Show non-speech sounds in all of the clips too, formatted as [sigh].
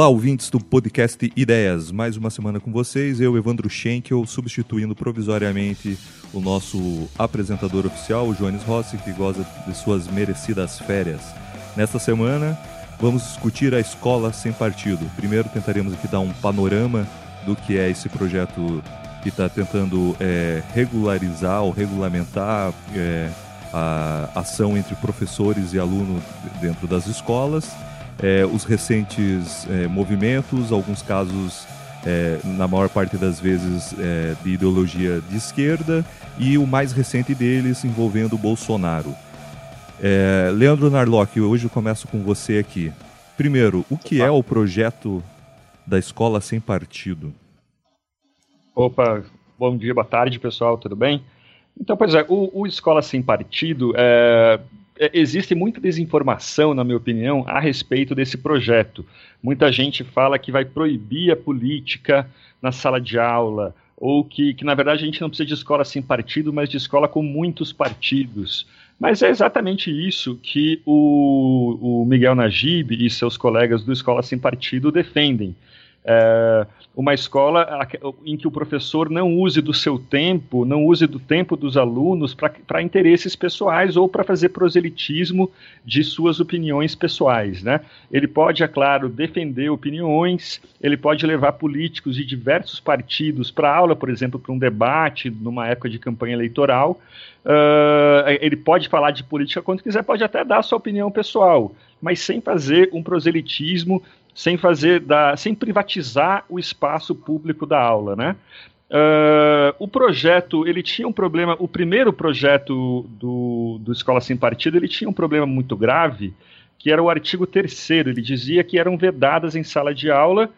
Olá, ouvintes do podcast Ideias. Mais uma semana com vocês. Eu, Evandro Schenkel, substituindo provisoriamente o nosso apresentador oficial, o Joanes Rossi, que goza de suas merecidas férias. Nesta semana, vamos discutir a escola sem partido. Primeiro, tentaremos aqui dar um panorama do que é esse projeto que está tentando é, regularizar ou regulamentar é, a ação entre professores e alunos dentro das escolas é, os recentes é, movimentos, alguns casos, é, na maior parte das vezes, é, de ideologia de esquerda, e o mais recente deles envolvendo Bolsonaro. É, Leandro Narlock, hoje eu começo com você aqui. Primeiro, o que é o projeto da Escola Sem Partido? Opa, bom dia, boa tarde, pessoal, tudo bem? Então, pois é, o, o Escola Sem Partido é, existe muita desinformação, na minha opinião, a respeito desse projeto. Muita gente fala que vai proibir a política na sala de aula, ou que, que na verdade a gente não precisa de escola sem partido, mas de escola com muitos partidos. Mas é exatamente isso que o, o Miguel Najib e seus colegas do Escola Sem Partido defendem. É, uma escola em que o professor não use do seu tempo, não use do tempo dos alunos para interesses pessoais ou para fazer proselitismo de suas opiniões pessoais. Né? Ele pode, é claro, defender opiniões, ele pode levar políticos de diversos partidos para aula, por exemplo, para um debate numa época de campanha eleitoral. Uh, ele pode falar de política quando quiser, pode até dar sua opinião pessoal, mas sem fazer um proselitismo sem fazer da, sem privatizar o espaço público da aula, né? Uh, o projeto, ele tinha um problema, o primeiro projeto do, do Escola Sem Partido, ele tinha um problema muito grave, que era o artigo 3 ele dizia que eram vedadas em sala de aula,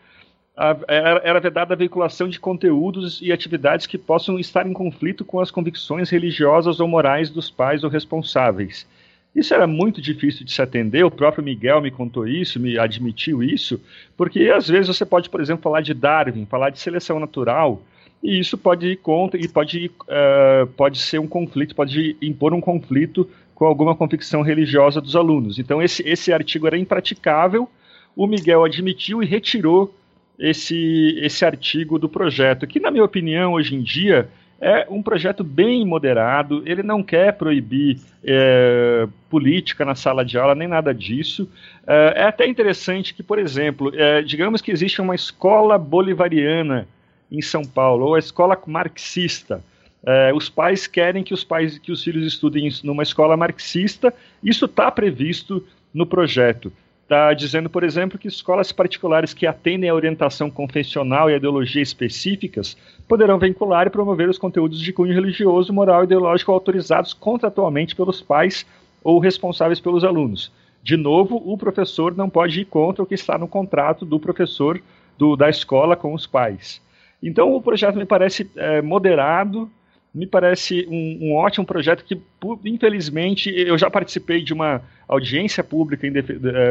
a, era, era vedada a veiculação de conteúdos e atividades que possam estar em conflito com as convicções religiosas ou morais dos pais ou responsáveis. Isso era muito difícil de se atender, o próprio Miguel me contou isso, me admitiu isso, porque às vezes você pode, por exemplo, falar de Darwin, falar de seleção natural, e isso pode ir contra, e pode, uh, pode ser um conflito, pode impor um conflito com alguma convicção religiosa dos alunos. Então esse, esse artigo era impraticável, o Miguel admitiu e retirou esse, esse artigo do projeto, que na minha opinião, hoje em dia, é um projeto bem moderado, ele não quer proibir é, política na sala de aula, nem nada disso. É, é até interessante que, por exemplo, é, digamos que existe uma escola bolivariana em São Paulo, ou a escola marxista. É, os pais querem que os pais que os filhos estudem numa escola marxista, isso está previsto no projeto está dizendo, por exemplo, que escolas particulares que atendem à orientação confessional e à ideologia específicas poderão vincular e promover os conteúdos de cunho religioso, moral e ideológico autorizados contratualmente pelos pais ou responsáveis pelos alunos. De novo, o professor não pode ir contra o que está no contrato do professor do, da escola com os pais. Então, o projeto me parece é, moderado, me parece um, um, ótimo projeto que, infelizmente, eu já participei de uma audiência pública em,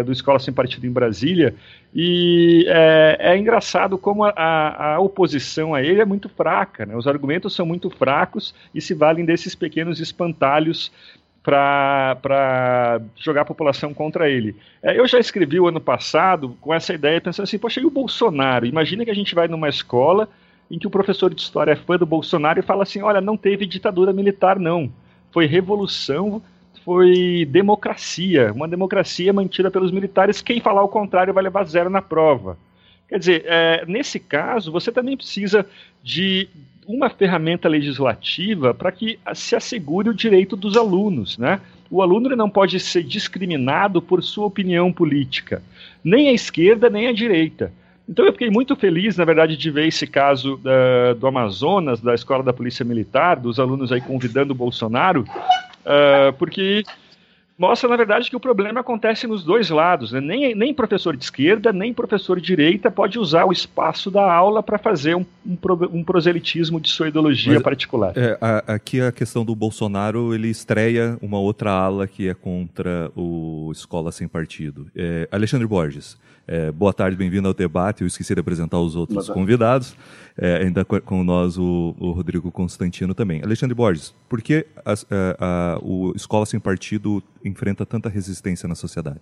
do Escola Sem Partido em Brasília e é, é engraçado como a, a, oposição a ele é muito fraca, né? os argumentos são muito fracos e se valem desses pequenos espantalhos para jogar a população contra ele. É, eu já escrevi o ano passado com essa ideia, pensando assim, poxa, e o Bolsonaro? Imagina que a gente vai numa escola em que o professor de história é fã do Bolsonaro e fala assim: olha, não teve ditadura militar, não. Foi revolução, foi democracia. Uma democracia mantida pelos militares. Quem falar o contrário vai levar zero na prova. Quer dizer, é, nesse caso, você também precisa de uma ferramenta legislativa para que se assegure o direito dos alunos, né? O aluno não pode ser discriminado por sua opinião política, nem a esquerda nem a direita. Então eu fiquei muito feliz, na verdade, de ver esse caso uh, do Amazonas, da Escola da Polícia Militar, dos alunos aí convidando o Bolsonaro, uh, porque mostra, na verdade, que o problema acontece nos dois lados. Né? Nem, nem professor de esquerda, nem professor de direita pode usar o espaço da aula para fazer um, um, um, proselitismo de sua ideologia Mas, particular. É, a, aqui a questão do Bolsonaro, ele estreia uma outra ala que é contra o Escola Sem Partido. É, Alexandre Borges, é, boa tarde, bem-vindo ao debate. Eu esqueci de apresentar os outros convidados. É, ainda com nós o, o, Rodrigo Constantino também. Alexandre Borges, por que a, a, a, o Escola Sem Partido enfrenta tanta resistência na sociedade?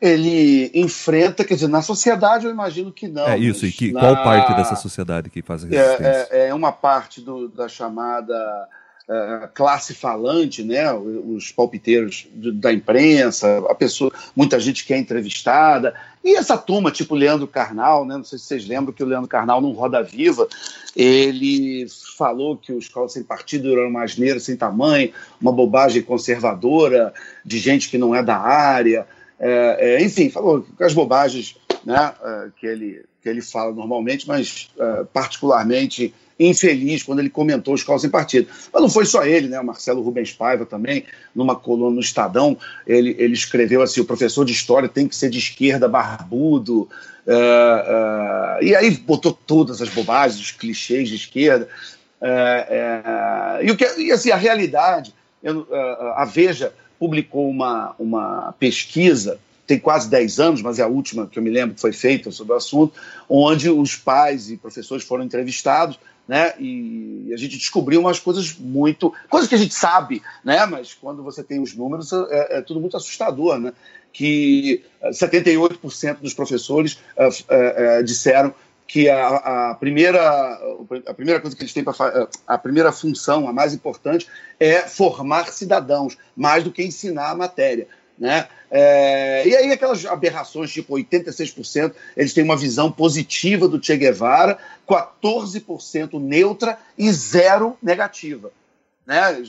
Ele enfrenta, quer dizer, na sociedade eu imagino que não. É isso, e que, na... qual parte dessa sociedade que faz resistência? É, é, é uma parte do, da chamada uh, classe falante, né, os palpiteiros da imprensa, a pessoa, muita gente que é entrevistada, e essa turma, tipo Leandro Carnal, né, não sei se vocês lembram que o Leandro Carnal, num Roda Viva, ele falou que o Escola Sem Partido era uma asneira sem tamanho, uma bobagem conservadora, de gente que não é da área, é, é, enfim, falou as bobagens né, que, ele, que ele fala normalmente, mas particularmente infeliz quando ele comentou os Escola Sem Partido. Mas não foi só ele, né? O Marcelo Rubens Paiva também, numa coluna no Estadão, ele, ele escreveu assim: o professor de história tem que ser de esquerda, barbudo. Uh, uh, e aí botou todas as bobagens, os clichês de esquerda. Uh, e, o que, e assim, a realidade, eu, a Veja publicou uma, uma pesquisa tem quase 10 anos, mas é a última que eu me lembro que foi feita sobre o assunto, onde os pais e professores foram entrevistados né? E a gente descobriu umas coisas muito. coisas que a gente sabe, né? Mas quando você tem os números, é, é tudo muito assustador, né? Que 78% eh, dos professores uh, uh, disseram que a, a, primeira, a primeira coisa que eles têm para a primeira função, a mais importante, é formar cidadãos, mais do que ensinar a matéria. Né? É, e aí aquelas aberrações, tipo 86%, eles têm uma visão positiva do Che Guevara, 14% neutra e zero negativa. Né?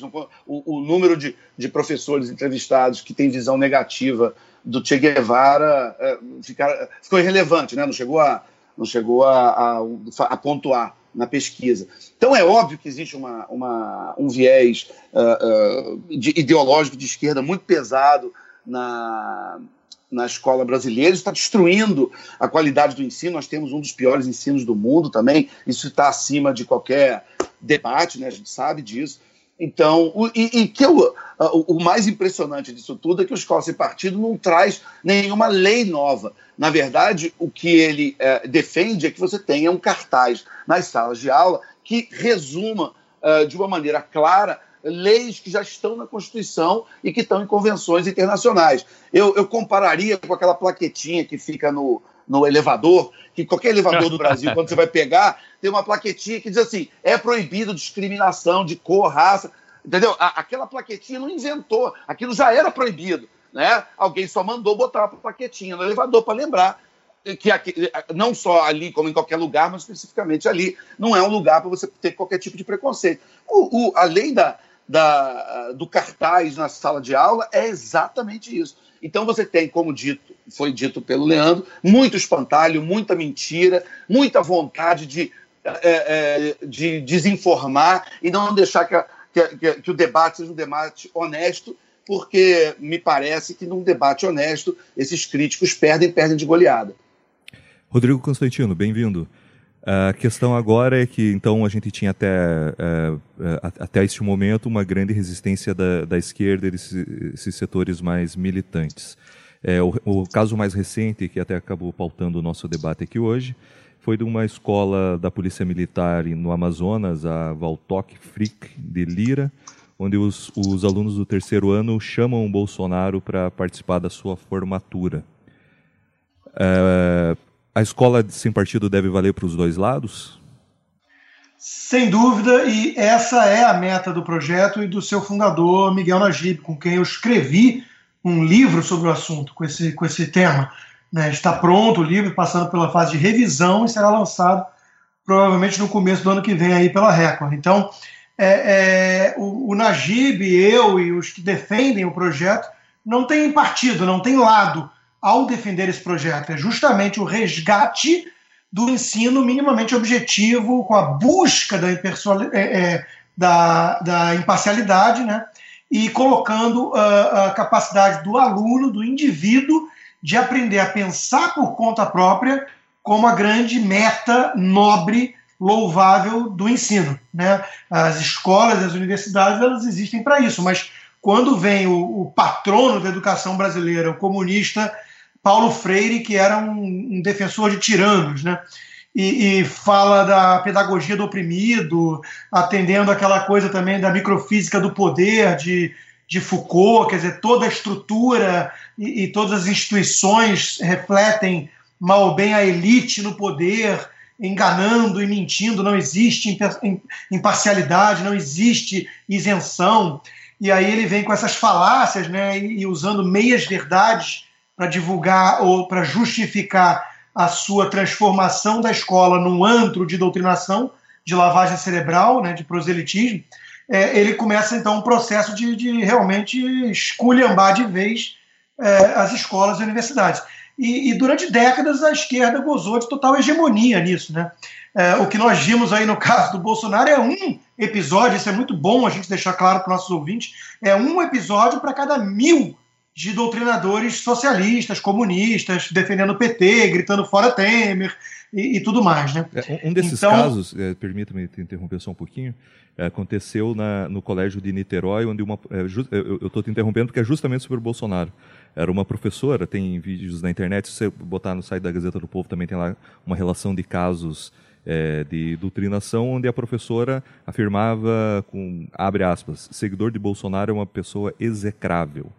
O, o, número de, de professores entrevistados que têm visão negativa do Che Guevara é, ficar, ficou irrelevante, né? não chegou, a, não chegou a, a, a, pontuar na pesquisa. Então é óbvio que existe uma, uma um viés uh, uh, de, ideológico de esquerda muito pesado na, na escola brasileira, está destruindo a qualidade do ensino. Nós temos um dos piores ensinos do mundo também, isso está acima de qualquer debate, né? a gente sabe disso. Então, o, e, e, que o, o, mais impressionante disso tudo é que o Escola Sem Partido não traz nenhuma lei nova. Na verdade, o que ele é, defende é que você tenha um cartaz nas salas de aula que resuma uh, de uma maneira clara leis que já estão na Constituição e que estão em convenções internacionais. Eu, eu compararia com aquela plaquetinha que fica no, no elevador, que qualquer elevador do Brasil, quando você vai pegar, tem uma plaquetinha que diz assim: é proibido discriminação de cor, raça. Entendeu? aquela plaquetinha não inventou, aquilo já era proibido. Né? Alguém só mandou botar a plaquetinha no elevador para lembrar que aqui, não só ali, como em qualquer lugar, mas especificamente ali, não é um lugar para você ter qualquer tipo de preconceito. O, o, a lei da, da, do cartaz na sala de aula é exatamente isso. Então você tem, como dito, foi dito pelo Leandro, muito espantalho, muita mentira, muita vontade de, é, é, de desinformar e não deixar que, a, que, que o debate seja um debate honesto, porque me parece que num debate honesto esses críticos perdem, perdem de goleada. Rodrigo Constantino, bem-vindo. A questão agora é que, então, a gente tinha até, uh, até este momento uma grande resistência da, da esquerda e desses, esses setores mais militantes. É, o, o, caso mais recente, que até acabou pautando o nosso debate aqui hoje, foi de uma escola da Polícia Militar no Amazonas, a Valtoc Frick de Lira, onde os, os alunos do terceiro ano chamam o Bolsonaro para participar da sua formatura. É, a escola sem partido deve valer para os dois lados? Sem dúvida, e essa é a meta do projeto e do seu fundador, Miguel Najib, com quem eu escrevi um livro sobre o assunto, com esse, com esse tema. Né? Está pronto o livro, passando pela fase de revisão e será lançado provavelmente no começo do ano que vem aí pela Record. Então, é, é, o, o Najib, eu e os que defendem o projeto não tem partido, não tem lado ao defender esse projeto. É justamente o resgate do ensino minimamente objetivo, com a busca da, é, é, da, da imparcialidade, né? e colocando uh, a capacidade do aluno, do indivíduo, de aprender a pensar por conta própria como a grande meta nobre, louvável do ensino. Né? As escolas, as universidades, elas existem para isso, mas quando vem o, o, patrono da educação brasileira, o comunista Paulo Freire, que era um, um defensor de tiranos, né? E, e, fala da pedagogia do oprimido, atendendo aquela coisa também da microfísica do poder, de, de Foucault, quer dizer, toda a estrutura e, e todas as instituições refletem mal ou bem a elite no poder, enganando e mentindo, não existe imparcialidade, não existe isenção. E aí ele vem com essas falácias, né, e, usando meias verdades para divulgar ou para justificar a sua transformação da escola num antro de doutrinação, de lavagem cerebral, né, de proselitismo. É, ele começa então um processo de, de realmente esculhambar de vez é, as escolas e universidades. E, e, durante décadas a esquerda gozou de total hegemonia nisso, né? É, o que nós vimos aí no [laughs] caso do Bolsonaro é um episódio, isso é muito bom a gente deixar claro para os nossos ouvintes, é um episódio para cada mil de doutrinadores socialistas, comunistas, defendendo o PT, gritando fora Temer e, e tudo mais. Né? É, um desses então, casos, é, permita-me interromper só um pouquinho, é, aconteceu na, no colégio de Niterói, onde uma. É, eu estou te interrompendo porque é justamente sobre o Bolsonaro. Era uma professora, tem vídeos na internet, se você botar no site da Gazeta do Povo também tem lá uma relação de casos é, de doutrinação, onde a professora afirmava, com abre aspas, seguidor de Bolsonaro é uma pessoa execrável.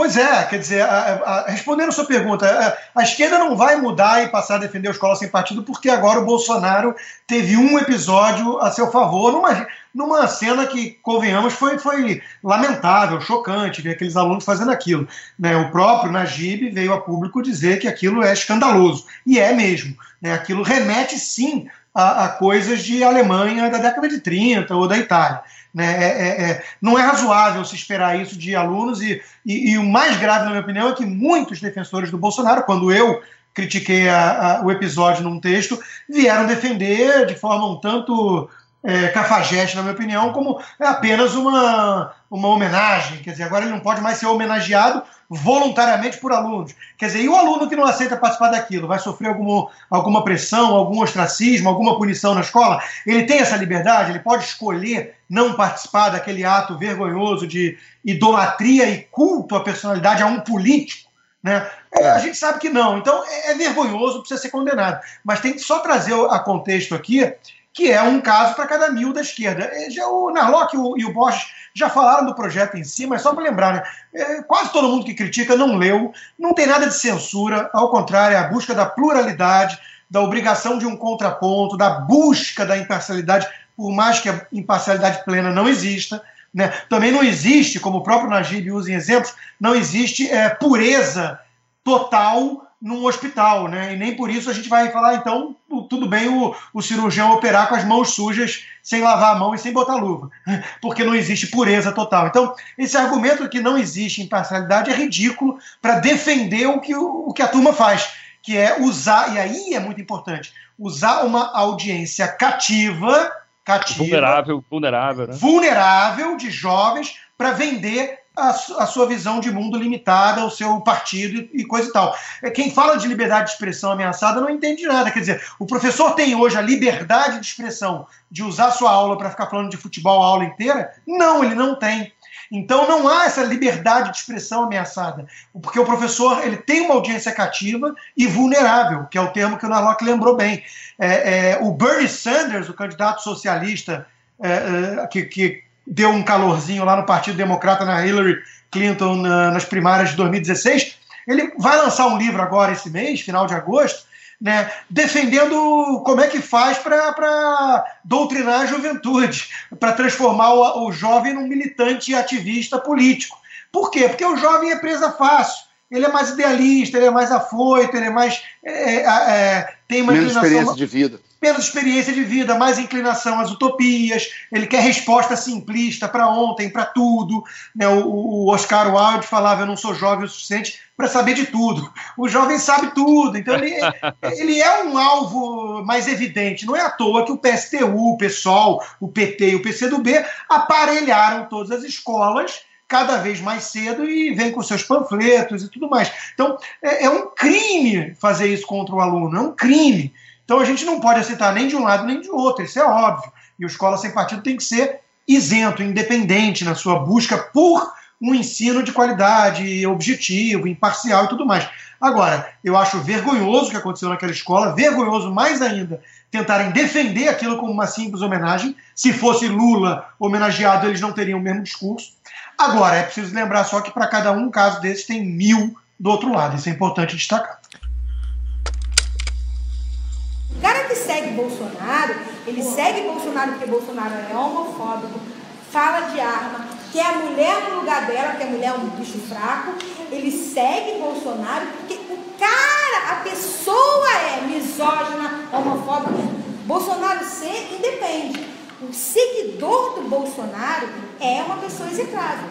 Pois é, quer dizer, a, a, respondendo a sua pergunta, a, a, esquerda não vai mudar e passar a defender a escola sem partido porque agora o Bolsonaro teve um episódio a seu favor, numa, numa cena que, convenhamos, foi, foi lamentável, chocante, ver aqueles alunos fazendo aquilo. Né? O próprio Najib veio a público dizer que aquilo é escandaloso, e é mesmo. Né? Aquilo remete, sim, a, a coisas de Alemanha da década de 30 ou da Itália. Né? É, é, é, não é razoável se esperar isso de alunos, e, e, e, o mais grave, na minha opinião, é que muitos defensores do Bolsonaro, quando eu critiquei a, a, o episódio num texto, vieram defender de forma um tanto é, cafajeste, na minha opinião, como é apenas uma, uma homenagem. Quer dizer, agora ele não pode mais ser homenageado voluntariamente por alunos. Quer dizer, e o aluno que não aceita participar daquilo vai sofrer alguma, alguma pressão, algum ostracismo, alguma punição na escola? Ele tem essa liberdade? Ele pode escolher não participar daquele ato vergonhoso de idolatria e culto à personalidade a um político? Né? É, a gente sabe que não. Então é, é vergonhoso, precisa ser condenado. Mas tem que só trazer a contexto aqui que é um caso para cada mil da esquerda. Já o Narlock e o Bosch já falaram do projeto em si, mas só para lembrar, né? É, quase todo mundo que critica não leu, não tem nada de censura, ao contrário, é a busca da pluralidade, da obrigação de um contraponto, da busca da imparcialidade, por mais que a imparcialidade plena não exista. Né? Também não existe, como o próprio Najib usa em exemplos, não existe é, pureza total num hospital, né? E nem por isso a gente vai falar, então, tudo bem o, o cirurgião operar com as mãos sujas, sem lavar a mão e sem botar luva, [laughs] porque não existe pureza total. Então, esse argumento que não existe imparcialidade é ridículo para defender o que, o que a turma faz, que é usar, e aí é muito importante, usar uma audiência cativa, cativa vulnerável, vulnerável, né? vulnerável de jovens para vender a, a, sua visão de mundo limitada, o seu partido e, coisa e tal. É, quem fala de liberdade de expressão ameaçada não entende nada. Quer dizer, o professor tem hoje a liberdade de expressão de usar sua aula para ficar falando de futebol a aula inteira? Não, ele não tem. Então não há essa liberdade de expressão ameaçada, porque o professor ele tem uma audiência cativa e vulnerável, que é o termo que o Narlock lembrou bem. É, é, o Bernie Sanders, o candidato socialista é, é que, que deu um calorzinho lá no Partido Democrata na Hillary Clinton na, nas primárias de 2016. Ele vai lançar um livro agora esse mês, final de agosto, né, defendendo como é que faz para doutrinar a juventude, para transformar o, o jovem num militante ativista político. Por quê? Porque o jovem é presa fácil. Ele é mais idealista, ele é mais afoito, ele é mais. É, é, é tem uma Menos experiência de vida menos experiência de vida, mais inclinação às utopias, ele quer resposta simplista para ontem, para tudo. Né? O, o, Oscar Wilde falava: Eu não sou jovem o suficiente para saber de tudo. O jovem sabe tudo, então ele, ele é um alvo mais evidente. Não é à toa que o PSTU, o PSOL, o PT e o PCdoB aparelharam todas as escolas cada vez mais cedo e vem com seus panfletos e tudo mais. Então, é, é um crime fazer isso contra o aluno, é um crime. Então a gente não pode aceitar nem de um lado nem de outro, isso é óbvio. E o Escola Sem Partido tem que ser isento, independente na sua busca por um ensino de qualidade, objetivo, imparcial e tudo mais. Agora, eu acho vergonhoso o que aconteceu naquela escola, vergonhoso mais ainda tentarem defender aquilo como uma simples homenagem. Se fosse Lula homenageado, eles não teriam o mesmo discurso. Agora, é preciso lembrar só que para cada um caso desses tem mil do outro lado. Isso é importante destacar. O cara que segue Bolsonaro, ele segue Bolsonaro porque Bolsonaro é homofóbico, fala de arma, quer a mulher no lugar dela, porque a mulher é um bicho fraco. Ele segue Bolsonaro porque o cara, a pessoa é misógina, homofóbica. Bolsonaro ser independe. O seguidor do Bolsonaro é uma pessoa execrável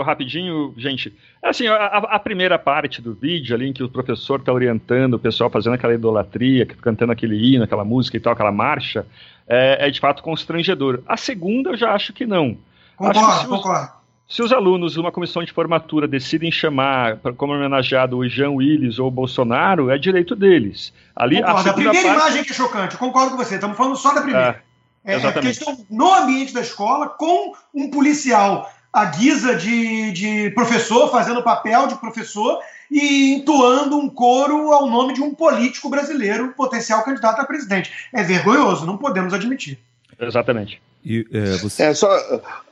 rapidinho, gente. Assim, a, a, primeira parte do vídeo ali em que o professor está orientando o pessoal fazendo aquela idolatria, cantando aquele hino, aquela música e tal, aquela marcha, é, é de fato constrangedor. A segunda eu já acho que não. Concordo, concordo. Se os alunos de uma comissão de formatura decidem chamar como homenageado o Jean Willis ou o Bolsonaro, é direito deles. Ali, a, a, primeira parte... imagem que é chocante, concordo com você, estamos falando só da primeira. É, é, é a questão no ambiente da escola com um policial a guisa de, de professor, fazendo papel de professor e entoando um coro ao nome de um político brasileiro, potencial candidato a presidente. É vergonhoso, não podemos admitir. Exatamente. E, é, você... é, só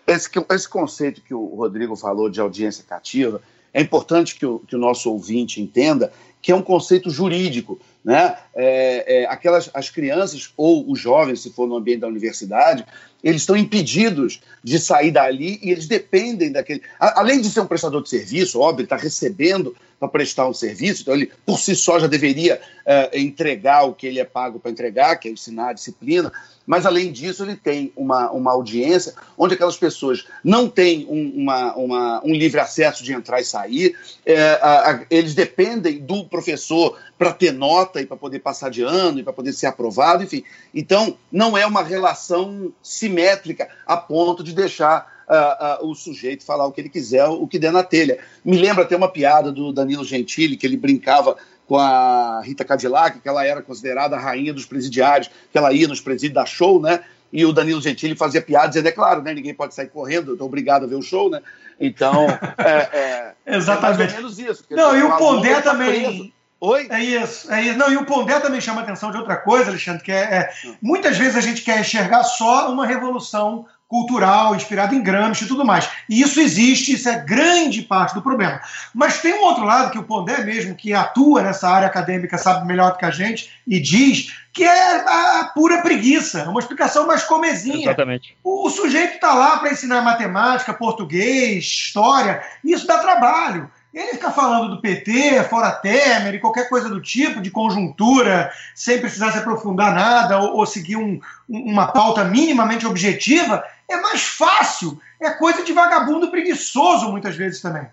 esse, esse conceito que o Rodrigo falou de audiência cativa, é importante que o, que o nosso ouvinte entenda que é um conceito jurídico. Né? É, é, aquelas, as crianças ou os jovens, se for no ambiente da universidade, eles estão impedidos de sair dali e eles dependem daquele. Além de ser um prestador de serviço, óbvio, está recebendo para prestar um serviço, então ele por si só já deveria é, entregar o que ele é pago para entregar, que é ensinar a disciplina, mas além disso ele tem uma, uma audiência onde aquelas pessoas não têm um, uma, uma, um livre acesso de entrar e sair, é, a, a, eles dependem do professor para ter nota e para poder passar de ano e para poder ser aprovado, enfim. Então, não é uma relação simétrica a ponto de deixar uh, uh, o sujeito falar o que ele quiser, o que der na telha. Me lembra até uma piada do Danilo Gentili, que ele brincava com a Rita Cadillac, que ela era considerada a rainha dos presidiários, que ela ia nos presídios da show, né? E o Danilo Gentili fazia piada dizendo, é claro, né? Ninguém pode sair correndo, eu estou obrigado a ver o show, né? Então, [laughs] é, é, Exatamente. é mais ou menos isso. Não, e o Pondé tá também... Preso. Oi? É isso, é isso. Não, e o Pondé também chama atenção de outra coisa, Alexandre, que é, é, muitas vezes a gente quer enxergar só uma revolução cultural, inspirado em Gramsci e tudo mais. E isso existe, isso é grande parte do problema. Mas tem um outro lado que o Pondé mesmo, que atua nessa área acadêmica, sabe melhor do que a gente, e diz que é a pura preguiça, é uma explicação mais comezinha. Exatamente. O, o sujeito está lá para ensinar matemática, português, história, e isso dá trabalho. Ele fica falando do PT, fora Temer e qualquer coisa do tipo, de conjuntura, sem precisar se aprofundar nada ou, ou seguir um, uma pauta minimamente objetiva, é mais fácil. É coisa de vagabundo preguiçoso, muitas vezes também.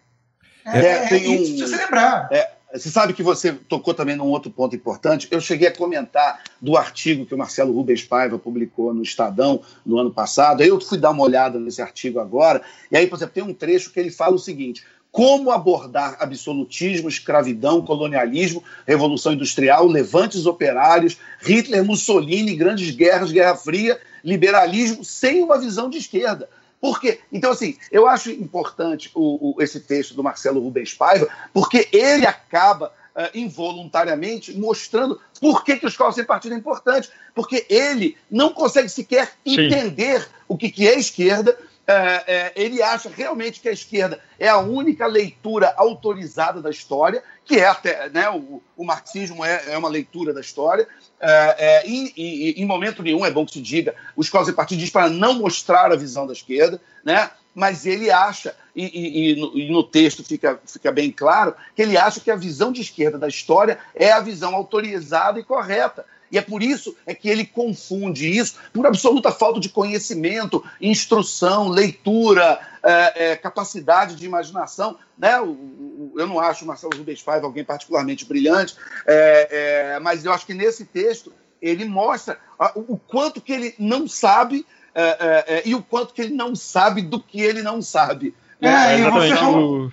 É, é, tem um, precisa se lembrar. É, você sabe que você tocou também num outro ponto importante. Eu cheguei a comentar do artigo que o Marcelo Rubens Paiva publicou no Estadão no ano passado. Eu fui dar uma olhada nesse artigo agora. E aí, por exemplo, tem um trecho que ele fala o seguinte: como abordar absolutismo, escravidão, colonialismo, revolução industrial, levantes operários, Hitler, Mussolini, grandes guerras, Guerra Fria, liberalismo, sem uma visão de esquerda. Por quê? Então, assim, eu acho importante o, o, esse texto do Marcelo Rubens Paiva, porque ele acaba uh, involuntariamente mostrando por que, que o Escola Sem Partido é importante. Porque ele não consegue sequer Sim. entender o que, que é esquerda, é, é, ele acha realmente que a esquerda é a única leitura autorizada da história, que é até, né, o, o marxismo é, é, uma leitura da história, é, é, e, e, em momento nenhum, é bom que se diga, os Escola e Partido diz para não mostrar a visão da esquerda, né, mas ele acha, e, e, e, no, e, no, texto fica, fica bem claro que ele acha que a visão de esquerda da história é a visão autorizada e correta. E é por isso é que ele confunde isso por absoluta falta de conhecimento, instrução, leitura, é, é, capacidade de imaginação. Né? O, o, eu não acho o Marcelo Rubens Paiva alguém particularmente brilhante, é, é, mas eu acho que nesse texto ele mostra o, o quanto que ele não sabe é, é, e o quanto que ele não sabe do que ele não sabe. É, exatamente. O,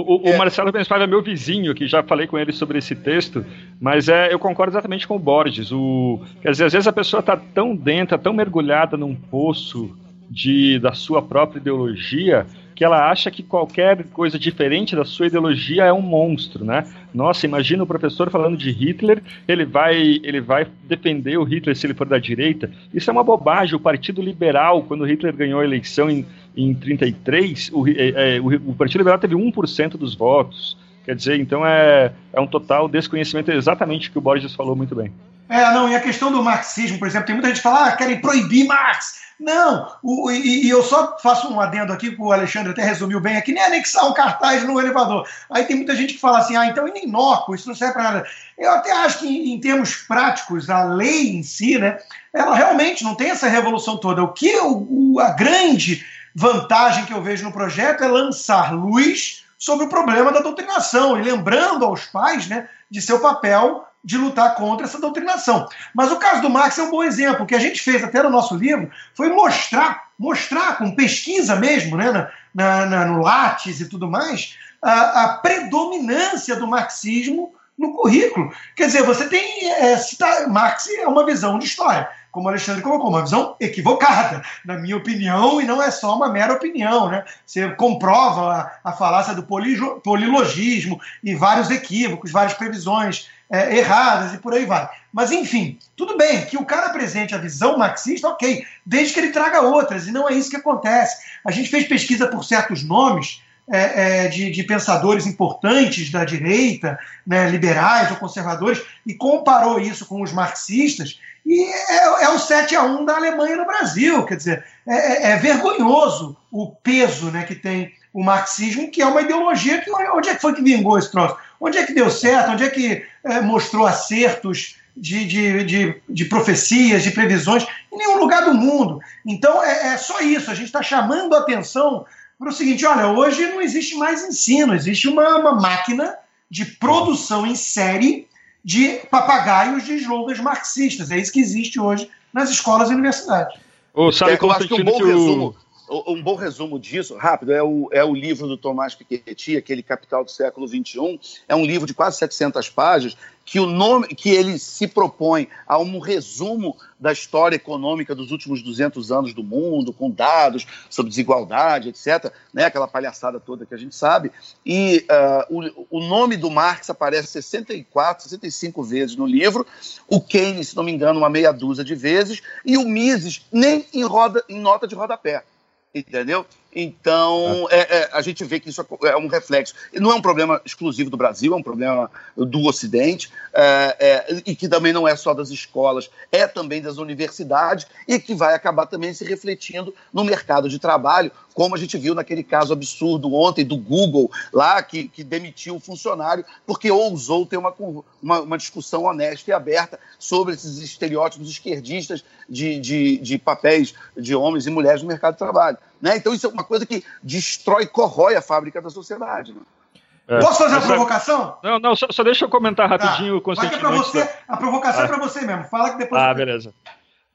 o, o, é. Marcelo Benspaiva é meu vizinho, que já falei com ele sobre esse texto, mas é, eu concordo exatamente com o Borges. O, quer dizer, às vezes a pessoa está tão dentro, tão mergulhada num poço de, da sua própria ideologia, que ela acha que qualquer coisa diferente da sua ideologia é um monstro, né? Nossa, imagina o professor falando de Hitler, ele vai, ele vai defender o Hitler se ele for da direita. Isso é uma bobagem. O Partido Liberal, quando Hitler ganhou a eleição em, em 33, o, é, é, o, o Partido Liberal teve 1% dos votos. Quer dizer, então é, é um total desconhecimento exatamente o que o Borges falou muito bem. É, não, e a questão do marxismo, por exemplo, tem muita gente que fala, ah, querem proibir Marx. Não, o, e, e, eu só faço um adendo aqui, que o Alexandre até resumiu bem aqui, nem anexar um cartaz no elevador. Aí tem muita gente que fala assim, ah, então é inócuo, isso não serve para nada. Eu até acho que, em, em termos práticos, a lei em si, né, ela realmente não tem essa revolução toda. O que o, a grande vantagem que eu vejo no projeto é lançar luz sobre o problema da doutrinação e lembrando aos pais né, de seu papel de lutar contra essa doutrinação. Mas o caso do Marx é um bom exemplo. O que a gente fez até no nosso livro foi mostrar, mostrar com pesquisa mesmo, né, na, na, no Lattes e tudo mais, a, a, predominância do marxismo no currículo. Quer dizer, você tem. É, Marx é uma visão de história como o Alexandre colocou, uma visão equivocada, na minha opinião, e não é só uma mera opinião. Né? Você comprova a, a falácia do polilogismo e vários equívocos, várias previsões é, erradas e por aí vai. Mas, enfim, tudo bem que o cara apresente a visão marxista, ok, desde que ele traga outras, e não é isso que acontece. A gente fez pesquisa por certos nomes. É, é, de, de, pensadores importantes da direita, né, liberais ou conservadores, e comparou isso com os marxistas, e é, é, o 7 a 1 da Alemanha no Brasil. Quer dizer, é, é, é, vergonhoso o peso né, que tem o marxismo, que é uma ideologia que. Onde é que foi que vingou esse troço? Onde é que deu certo? Onde é que é, mostrou acertos de, de, de, de, profecias, de previsões? Em nenhum lugar do mundo. Então é, é só isso. A gente está chamando a atenção para o seguinte: olha, hoje não existe mais ensino, existe uma, uma máquina de produção em série de papagaios de slogans marxistas. É isso que existe hoje nas escolas e universidades. Ô, sabe é, eu acho que um bom, resumo, um bom resumo disso, rápido, é o, é o livro do Tomás Piketty, aquele Capital do século XXI. É um livro de quase 700 páginas que o nome que ele se propõe a um resumo da história econômica dos últimos 200 anos do mundo, com dados sobre desigualdade, etc., né, aquela palhaçada toda que a gente sabe. E uh, o, o nome do Marx aparece 64, 65 vezes no livro, o Keynes, se não me engano, uma meia dúzia de vezes, e o Mises nem em, roda, em nota de rodapé entendeu? Então, é, é, a gente vê que isso é um reflexo. Não é um problema exclusivo do Brasil, é um problema do Ocidente, é, é, e que também não é só das escolas, é também das universidades, e que vai acabar também se refletindo no mercado de trabalho, como a gente viu naquele caso absurdo ontem do Google, lá que, que demitiu o funcionário porque ousou ter uma, uma, uma, discussão honesta e aberta sobre esses estereótipos esquerdistas de, de, de papéis de homens e mulheres no mercado de trabalho. Né? Então, isso é uma coisa que destrói, corrói a fábrica da sociedade. Né? É. Posso fazer uma provocação? Não, não, só, só deixa eu comentar rapidinho tá. o é você, A provocação ah. é para você mesmo. Fala que depois. Ah, beleza.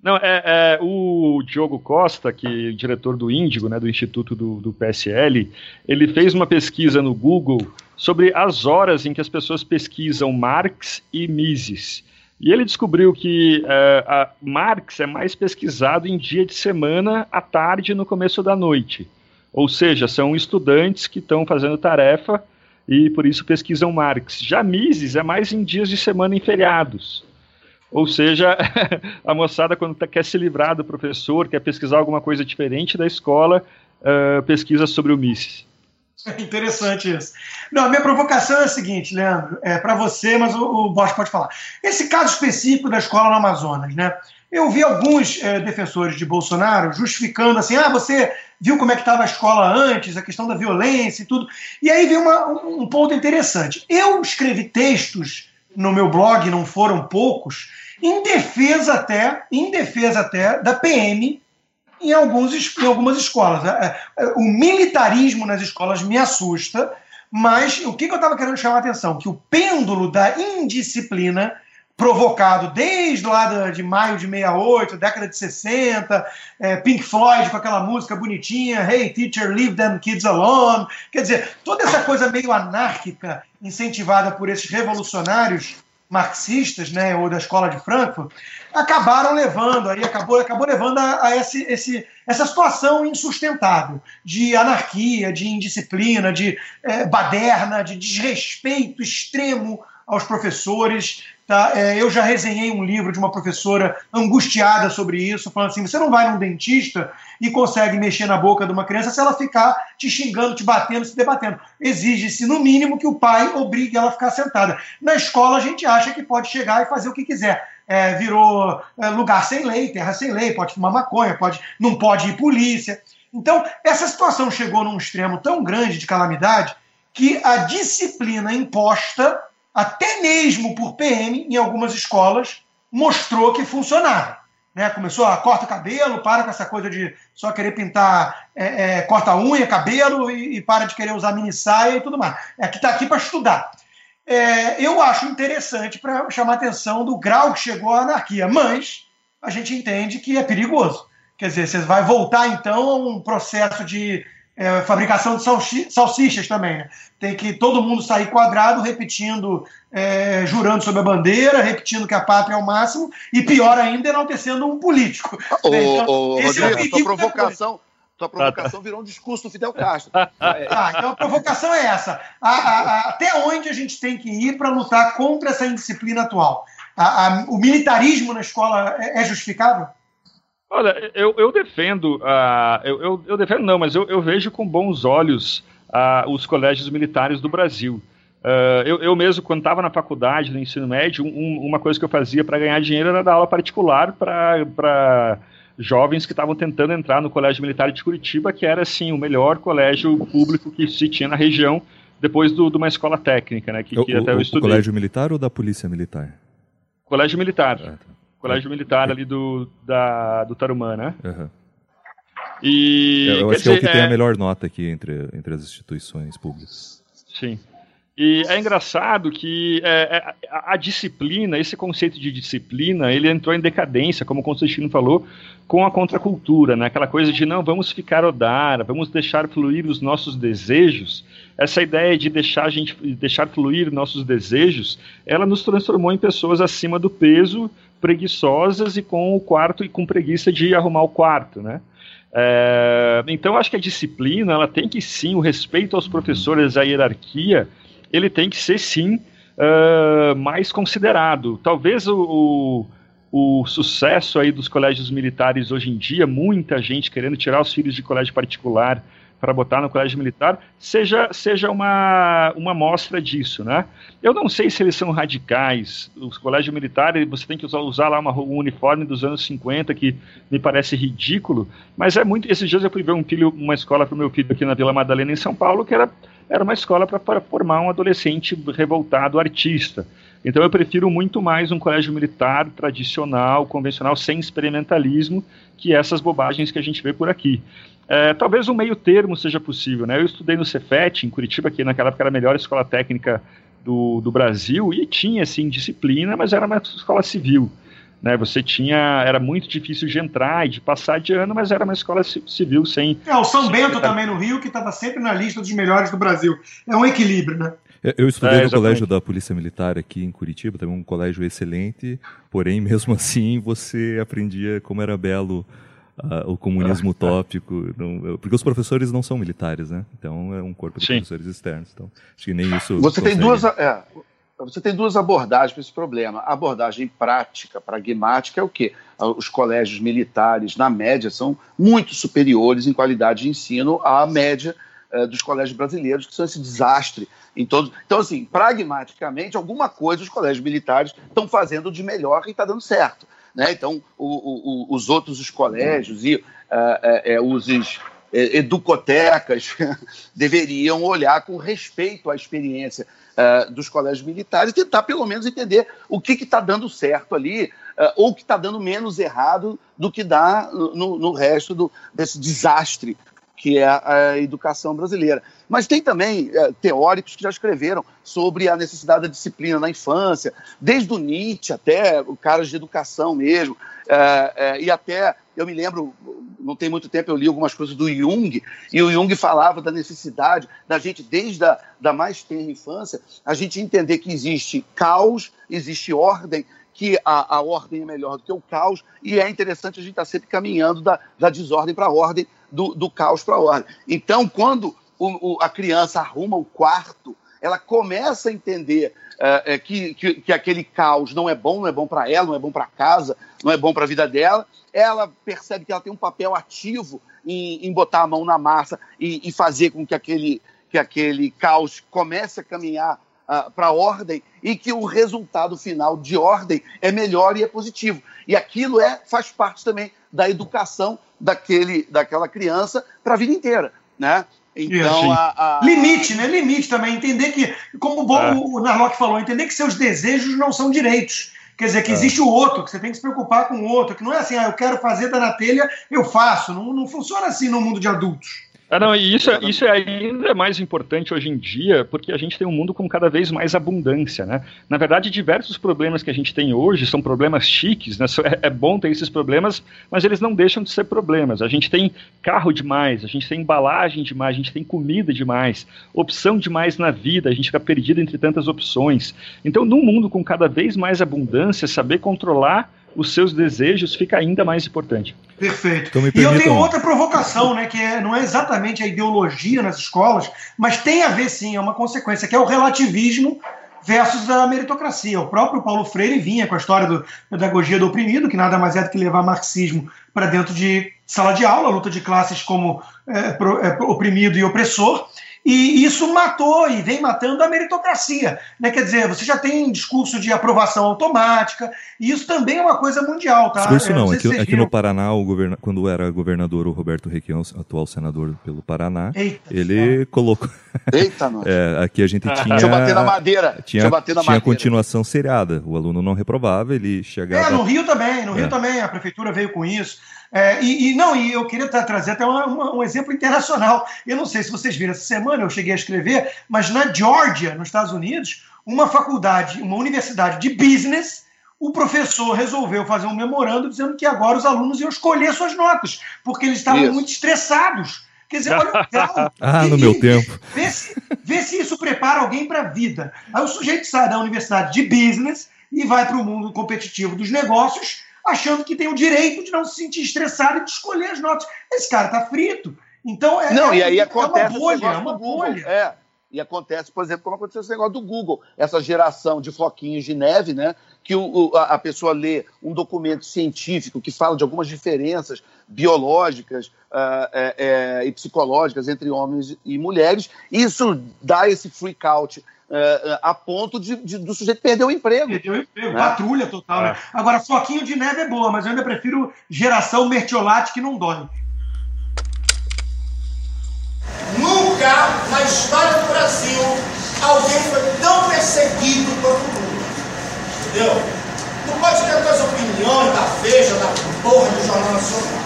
Não, é, é, o Diogo Costa, que é diretor do Índigo, né, do Instituto do, do, PSL, ele fez uma pesquisa no Google sobre as horas em que as pessoas pesquisam Marx e Mises. E ele descobriu que é, Marx é mais pesquisado em dia de semana, à tarde e no começo da noite. Ou seja, são estudantes que estão fazendo tarefa e por isso pesquisam Marx. Já Mises é mais em dias de semana em feriados. Ou seja, [laughs] a moçada, quando tá, quer se livrar do professor, quer pesquisar alguma coisa diferente da escola, uh, pesquisa sobre o Mises. [laughs] Interessante isso. Não, a minha provocação é a seguinte, Leandro, é para você, mas o, o Bosch pode falar. Esse caso específico da escola no Amazonas, né? Eu vi alguns é, defensores de Bolsonaro justificando assim, ah, você viu como é que estava a escola antes, a questão da violência e tudo. E aí veio uma, um ponto interessante. Eu escrevi textos no meu blog, não foram poucos, em defesa até, em defesa até da PM em, alguns, em algumas escolas. É, é, o militarismo nas escolas me assusta, mas o que, eu estava querendo chamar a atenção? Que o pêndulo da indisciplina provocado desde lá de maio de 68, década de 60, é, Pink Floyd com aquela música bonitinha, Hey Teacher, Leave Them Kids Alone. Quer dizer, toda essa coisa meio anárquica incentivada por esses revolucionários marxistas, né, ou da escola de Frankfurt, acabaram levando, aí acabou, acabou levando a, a esse, esse, essa situação insustentável de anarquia, de indisciplina, de é, baderna, de desrespeito extremo aos professores. Tá? É, eu já resenhei um livro de uma professora angustiada sobre isso, falando assim: você não vai num dentista e consegue mexer na boca de uma criança se ela ficar te xingando, te batendo, se debatendo. Exige-se, no mínimo, que o pai obrigue ela a ficar sentada. Na escola, a gente acha que pode chegar e fazer o que quiser é, virou é, lugar sem lei, terra sem lei, pode fumar maconha, pode, não pode ir polícia. Então, essa situação chegou num extremo tão grande de calamidade que a disciplina imposta, até mesmo por PM, em algumas escolas, mostrou que funcionava. Né? Começou a corta cabelo, para com essa coisa de só querer pintar, é, é, corta unha, cabelo e, e, para de querer usar mini saia e tudo mais. É que está aqui para estudar é, eu acho interessante para chamar a atenção do grau que chegou a anarquia, mas a gente entende que é perigoso. Quer dizer, você vai voltar então a um processo de é, fabricação de salsichas também. Né? Tem que todo mundo sair quadrado, repetindo, é, jurando sobre a bandeira, repetindo que a pátria é o máximo, e pior ainda, enaltecendo um político. Ô, né? então, ô, Rodrigo, é provocação tua provocação virou um discurso do Fidel Castro. [laughs] Ah, então a provocação é essa. A, a, a, até onde a gente tem que ir para lutar contra essa indisciplina atual? o militarismo na escola é, é justificável? Olha, eu, eu defendo, uh, eu, eu, eu, defendo não, mas eu, eu vejo com bons olhos uh, os colégios militares do Brasil. Uh, eu, eu mesmo, quando estava na faculdade, no ensino médio, um, uma coisa que eu fazia para ganhar dinheiro era dar aula particular para jovens que estavam tentando entrar no Colégio Militar de Curitiba, que era, assim, o melhor colégio público que se tinha na região, depois do, de uma escola técnica, né, que, que o, até eu estudei. O Colégio Militar ou da Polícia Militar? Colégio Militar. Ah, tá. Colégio é. Militar ali do, da, do Tarumã, né? Uhum. E, eu acho dizer, que é o que é... tem a melhor nota aqui entre, entre as instituições públicas. Sim. E é engraçado que é, é, a, a, disciplina, esse conceito de disciplina, ele entrou em decadência, como o Constantino falou, com a contracultura, né? aquela coisa de não, vamos ficar odar, vamos deixar fluir os nossos desejos. Essa ideia de deixar a gente deixar fluir nossos desejos, ela nos transformou em pessoas acima do peso, preguiçosas e com o quarto e com preguiça de arrumar o quarto, né? É, então acho que a disciplina ela tem que sim o respeito aos professores, a hierarquia ele tem que ser sim uh, mais considerado. Talvez o, o, o, sucesso aí dos colégios militares hoje em dia, muita gente querendo tirar os filhos de colégio particular para botar no colégio militar, seja, seja uma, uma mostra disso, né? Eu não sei se eles são radicais. Os colégios militares, você tem que usar, usar lá uma, um uniforme dos anos 50, que me parece ridículo, mas é muito... Esses dias eu fui ver um filho, uma escola para o meu filho aqui na Vila Madalena, em São Paulo, que era era uma escola para formar um adolescente revoltado artista. Então eu prefiro muito mais um colégio militar tradicional, convencional, sem experimentalismo, que essas bobagens que a gente vê por aqui. É, talvez um meio termo seja possível. Né? Eu estudei no Cefet, em Curitiba, que naquela época era a melhor escola técnica do, do Brasil, e tinha, assim, disciplina, mas era uma escola civil. Né, você tinha, era muito difícil de entrar e de passar de ano, mas era uma escola civil sem. É, o São Bento também no Rio, que estava sempre na lista dos melhores do Brasil. É um equilíbrio, né? Eu estudei é, no colégio da Polícia Militar aqui em Curitiba, também um colégio excelente, porém, [laughs] mesmo assim, você aprendia como era belo uh, o comunismo [laughs] utópico, não, porque os professores não são militares, né? Então é um corpo de Sim. professores externos. Então, acho que nem isso. Você consegue... tem duas. É, você tem duas abordagens para esse problema. A abordagem prática, pragmática, é o quê? Os colégios militares, na média, são muito superiores em qualidade de ensino à média uh, dos colégios brasileiros, que são esse desastre em todos. Então, assim, pragmaticamente, alguma coisa os colégios militares estão fazendo de melhor e está dando certo. Né? Então, o, o, os outros os colégios e uh, os educotecas [laughs] deveriam olhar com respeito à experiência uh, dos colégios militares e tentar, pelo menos, entender o que está dando certo ali uh, ou o que está dando menos errado do que dá no, no resto do, desse desastre que é a educação brasileira. Mas tem também é, teóricos que já escreveram sobre a necessidade da disciplina na infância, desde o Nietzsche até caras de educação mesmo, é, é, e até, eu me lembro, não tem muito tempo, eu li algumas coisas do Jung, e o Jung falava da necessidade da gente, desde a da mais tenra infância, a gente entender que existe caos, existe ordem, que a, a ordem é melhor do que o caos, e é interessante a gente estar tá sempre caminhando da, da desordem para a ordem, do, do caos para a ordem. Então, quando o, o, a criança arruma o quarto, ela começa a entender uh, que, que, que, aquele caos não é bom, não é bom para ela, não é bom para casa, não é bom para a vida dela. Ela percebe que ela tem um papel ativo em, em botar a mão na massa e, e, fazer com que aquele, que aquele caos comece a caminhar uh, para a ordem e que o resultado final de ordem é melhor e é positivo. E aquilo é, faz parte também da educação daquele, daquela criança para a vida inteira, né? Então, a, a... limite, né? Limite também entender que, como é. o Narlock falou, entender que seus desejos não são direitos. Quer dizer, que é. existe o outro, que você tem que se preocupar com o outro, que não é assim, ah, eu quero fazer da na telha, eu faço. Não, não funciona assim no mundo de adultos. Ah, não, e isso, é, isso é ainda mais importante hoje em dia, porque a gente tem um mundo com cada vez mais abundância, né? Na verdade, diversos problemas que a gente tem hoje são problemas chiques, né? É, é bom ter esses problemas, mas eles não deixam de ser problemas. A gente tem carro demais, a gente tem embalagem demais, a gente tem comida demais, opção demais na vida, a gente fica perdido entre tantas opções. Então, num mundo com cada vez mais abundância, saber controlar os seus desejos fica ainda mais importante. Perfeito. Então, e eu tenho outra provocação, né, que é, não é exatamente a ideologia nas escolas, mas tem a ver sim, é uma consequência, que é o relativismo versus a meritocracia. O próprio Paulo Freire vinha com a história da pedagogia do oprimido, que nada mais é do que levar marxismo para dentro de sala de aula, luta de classes como é, pro, é, oprimido e opressor. E isso matou e vem matando a meritocracia. Né? Quer dizer, você já tem discurso de aprovação automática, e isso também é uma coisa mundial. Tá? Discurso não, aqui, aqui no Paraná, o govern... quando era governador o Roberto Requião, atual senador pelo Paraná, Eita, ele colocou. Eita, nós. [laughs] é, aqui a gente tinha. Deixa eu bater na madeira. Tinha, Deixa bater na tinha madeira. continuação seriada. O aluno não reprovava, ele chegava. É, no Rio também, no Rio é. também, a prefeitura veio com isso. É, e, e, não, e eu queria trazer até uma, uma, um exemplo internacional. Eu não sei se vocês viram essa semana, eu cheguei a escrever, mas na Georgia, nos Estados Unidos, uma faculdade, uma universidade de business, o professor resolveu fazer um memorando dizendo que agora os alunos iam escolher suas notas, porque eles estavam isso. muito estressados. Quer dizer, olha o [laughs] grau. ah, no meu tempo. Vê se, vê se isso prepara alguém para a vida. Aí o sujeito sai da universidade de business e vai para o mundo competitivo dos negócios achando que tem o direito de não se sentir estressado e de escolher as notas. Esse cara tá frito. Então é, não, é, e aí acontece é uma bolha, é uma bolha. É. E acontece, por exemplo, como aconteceu esse negócio do Google, essa geração de floquinhos de neve, né? Que o, a, a, pessoa lê um documento científico que fala de algumas diferenças biológicas uh, é, e psicológicas entre homens e mulheres. Isso dá esse freak out uh, a ponto de, de, do sujeito perder o emprego. Perdeu o emprego, né? patrulha total. Né? É. Né? Agora, floquinho de neve é boa, mas eu ainda prefiro geração mertiolate que não dói. Nunca na história do Brasil alguém foi tão perseguido quanto o Lula. Entendeu? Não pode ter as opiniões da Veja, da porra do Jornal Nacional.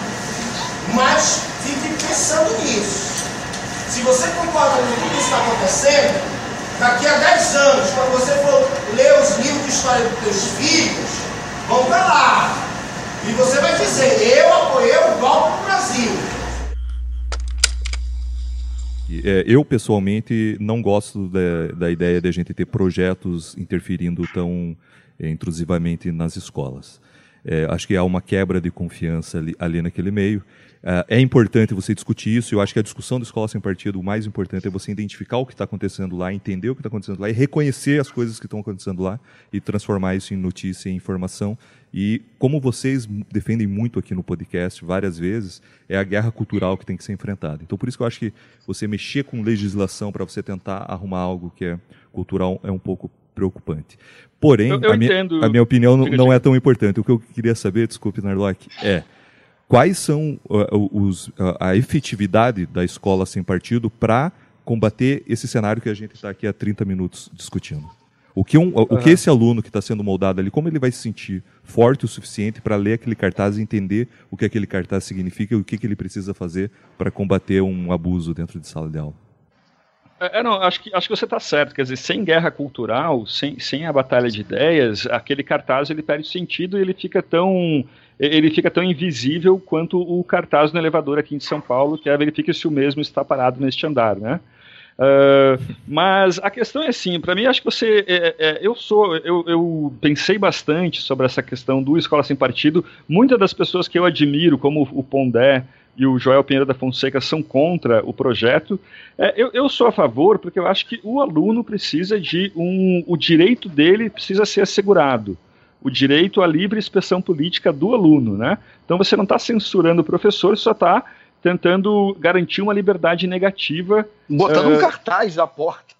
Mas fique pensando nisso. Se você concorda com tudo que está acontecendo, daqui a 10 anos, quando você for ler os livros de história dos teus filhos, vão para lá. E você vai dizer, eu apoiei o golpe do Brasil. É, eu, pessoalmente, não gosto da, da, ideia de a gente ter projetos interferindo tão é, intrusivamente nas escolas. É, acho que há uma quebra de confiança ali, ali naquele meio. Uh, é importante você discutir isso. Eu acho que a discussão da escola sem partido, o mais importante é você identificar o que está acontecendo lá, entender o que está acontecendo lá e reconhecer as coisas que estão acontecendo lá e transformar isso em notícia, em informação. E como vocês defendem muito aqui no podcast várias vezes, é a guerra cultural que tem que ser enfrentada. Então, por isso que eu acho que você mexer com legislação para você tentar arrumar algo que é cultural é um pouco preocupante. Porém, eu, eu a, minha, a, minha, opinião não, não é tão importante. O que eu queria saber, desculpe, Narlock, é quais são uh, os, uh, a efetividade da escola sem partido para combater esse cenário que a gente está aqui há 30 minutos discutindo. O que, um, uhum. o que esse aluno que está sendo moldado ali, como ele vai se sentir forte o suficiente para ler aquele cartaz e entender o que aquele cartaz significa e o que, que ele precisa fazer para combater um abuso dentro de sala de aula? É, é não, acho que, acho que você está certo. Quer dizer, sem guerra cultural, sem, sem a batalha de ideias, aquele cartaz ele perde sentido e ele fica tão ele fica tão invisível quanto o cartaz no elevador aqui em São Paulo, que é verifique se o mesmo está parado neste andar, né? Uh, mas a questão é assim, para mim acho que você, é, é, eu sou, eu, eu, pensei bastante sobre essa questão do escola sem partido. Muitas das pessoas que eu admiro, como o Pondé e o Joel Pinheiro da Fonseca, são contra o projeto. É, eu, eu, sou a favor porque eu acho que o aluno precisa de um, o direito dele precisa ser assegurado o direito à livre expressão política do aluno, né? Então você não está censurando o professor, só está tentando garantir uma liberdade negativa. Botando uh, um cartaz na porta.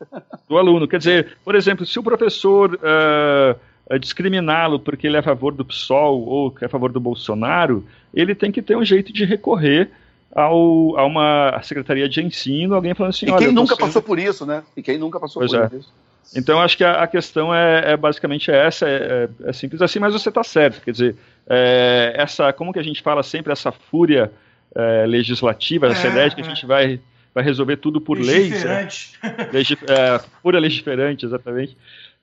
Do aluno. Quer dizer, por exemplo, se o professor uh, discriminá-lo porque ele é a favor do PSOL ou é a favor do Bolsonaro, ele tem que ter um jeito de recorrer ao, a uma secretaria de ensino, alguém falando assim, e quem nunca sendo... passou por isso, né? E quem nunca passou pois por é. isso. Então, acho que a, a questão é, é, basicamente essa, é, é, é, simples assim, mas você está certo, quer dizer, é, essa, como que a gente fala sempre, essa fúria é, legislativa, essa ideia de que a gente vai, vai resolver tudo por leis. Legiferante. Legi, fúria legiferante, exatamente.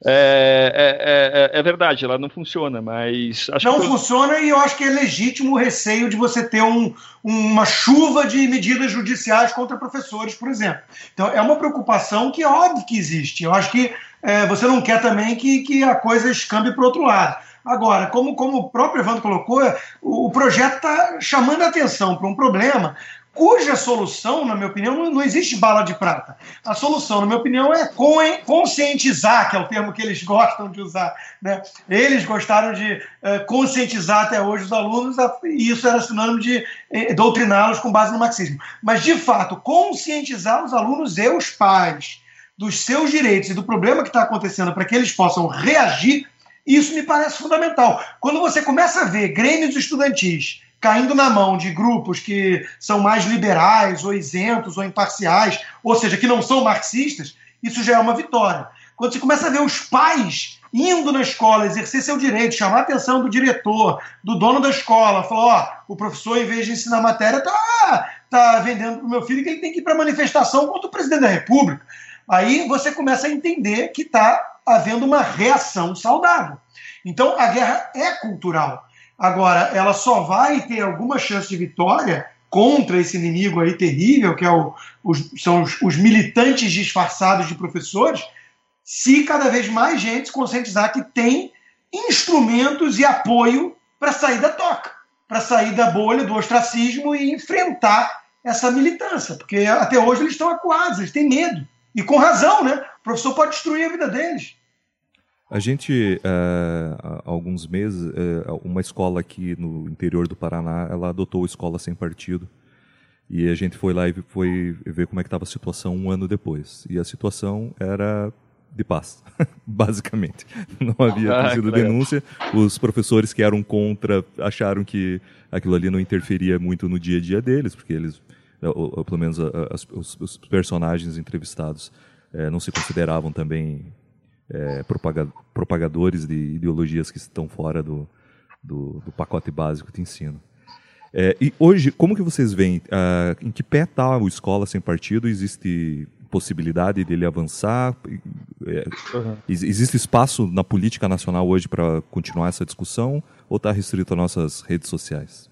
É, é, é, é, verdade, ela não funciona, mas. não que... funciona e eu acho que é legítimo o receio de você ter um, uma chuva de medidas judiciais contra professores, por exemplo. Então é uma preocupação que é óbvio que existe. Eu acho que é, você não quer também que, que a coisa escambe para o outro lado. Agora, como, como o próprio Evandro colocou, o projeto está chamando a atenção para um problema cuja solução, na minha opinião, não, existe bala de prata. A solução, na minha opinião, é conscientizar, que é o termo que eles [laughs] gostam de usar. Né? Eles gostaram de uh, conscientizar até hoje os alunos, e isso era sinônimo de eh, doutriná-los com base no marxismo. Mas, de fato, conscientizar os alunos e os pais dos seus direitos e do problema que está acontecendo para que eles possam reagir, isso me parece fundamental. Quando você começa a ver grêmios estudantis caindo na mão de grupos que são mais liberais, ou isentos, ou imparciais, ou seja, que não são marxistas, isso já é uma vitória. Quando você começa a ver os pais indo na escola, exercer seu direito, chamar a atenção do diretor, do dono da escola, falar: ó, o professor, em vez de ensinar matéria, tá, tá vendendo para o meu filho que ele tem que ir para manifestação contra o presidente da República. Aí você começa a entender que está havendo uma reação saudável. Então a guerra é cultural. Agora, ela só vai ter alguma chance de vitória contra esse inimigo aí terrível, que é o, os, são os, os, militantes disfarçados de professores, se cada vez mais gente se conscientizar que tem instrumentos e apoio para sair da toca, para sair da bolha do ostracismo e enfrentar essa militância, porque até hoje eles estão acuados, eles têm medo. E com razão, né? O professor pode destruir a vida deles. A gente, uh, há alguns meses, uh, uma escola aqui no interior do Paraná, ela adotou a escola sem partido. E a gente foi lá e foi ver como é que estava a situação um ano depois. E a situação era de paz, [laughs] basicamente. Não havia ah, sido denúncia. Os professores que eram contra acharam que aquilo ali não interferia muito no dia a dia deles, porque eles, ou, ou pelo menos os, os, personagens entrevistados, eh, não se consideravam também é, propagadores de ideologias que estão fora do, do, do pacote básico de ensino. É, e hoje, como que vocês veem? Uh, em que pé está o Escola Sem Partido? Existe possibilidade dele avançar? É, uhum. Existe espaço na política nacional hoje para continuar essa discussão? Ou está restrito às nossas redes sociais?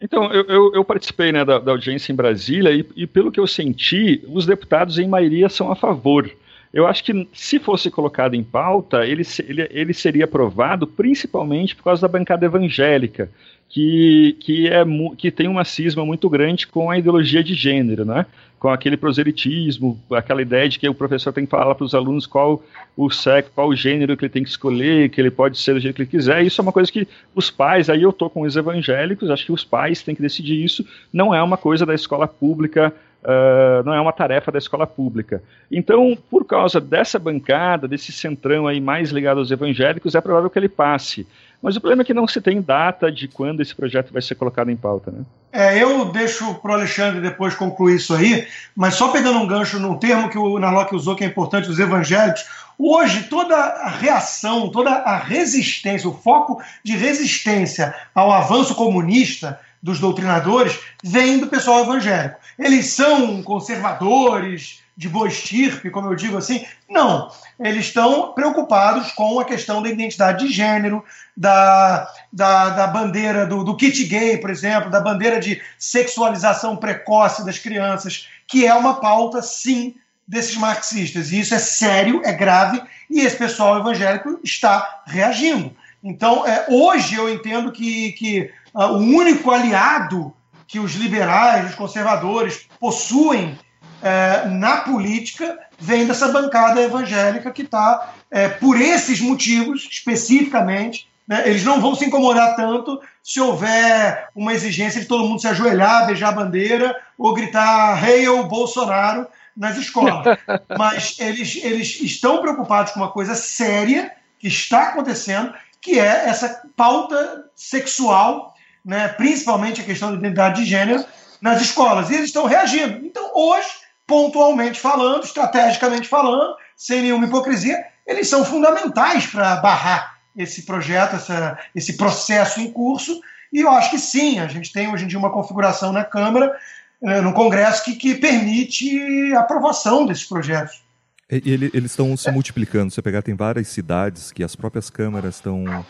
Então, eu, eu, eu participei né, da, da, audiência em Brasília e, e, pelo que eu senti, os deputados, em maioria, são a favor Eu acho que se fosse colocado em pauta, ele, ele, ele seria aprovado principalmente por causa da bancada evangélica, que, que, é, que tem uma cisma muito grande com a ideologia de gênero, né? com aquele proselitismo, aquela ideia de que o professor tem que falar para os alunos qual o sexo, qual o gênero que ele tem que escolher, que ele pode ser do jeito que ele quiser. Isso é uma coisa que os pais, aí eu estou com os evangélicos, acho que os pais têm que decidir isso, não é uma coisa da escola pública Uh, não é uma tarefa da escola pública. Então, por causa dessa bancada, desse centrão aí mais ligado aos evangélicos, é provável que ele passe. Mas o problema é que não se tem data de quando esse projeto vai ser colocado em pauta, né? É, eu deixo para o Alexandre depois concluir isso aí, mas só pegando um gancho num termo que o Narlock usou que é importante, os evangélicos, hoje toda a reação, toda a resistência, o foco de resistência ao avanço comunista dos doutrinadores vem do pessoal evangélico. Eles são conservadores, de boa estirpe, como eu digo assim. Não. Eles estão preocupados com a questão da identidade de gênero, da, da, da bandeira do, do kit gay, por exemplo, da bandeira de sexualização precoce das crianças, que é uma pauta, sim, desses marxistas. E isso é sério, é grave, e esse pessoal evangélico está reagindo. Então, é, hoje eu entendo que, que o único aliado que os liberais, os conservadores possuem é, na política vem dessa bancada evangélica que está, é, por esses motivos especificamente, né, eles não vão se incomodar tanto se houver uma exigência de todo mundo se ajoelhar, beijar a bandeira ou gritar Hail Bolsonaro nas escolas. [laughs] Mas eles, eles estão preocupados com uma coisa séria que está acontecendo, que é essa pauta sexual, né, principalmente a questão da identidade de gênero, nas escolas. E eles estão reagindo. Então, hoje, pontualmente falando, estrategicamente falando, sem nenhuma hipocrisia, eles são fundamentais para barrar esse projeto, essa, esse processo em curso. E eu acho que sim, a gente tem hoje em dia uma configuração na Câmara, eh, no Congresso, que, que permite a aprovação desses projetos. Ele, eles estão se multiplicando. Você pegar, tem várias cidades que as próprias câmaras estão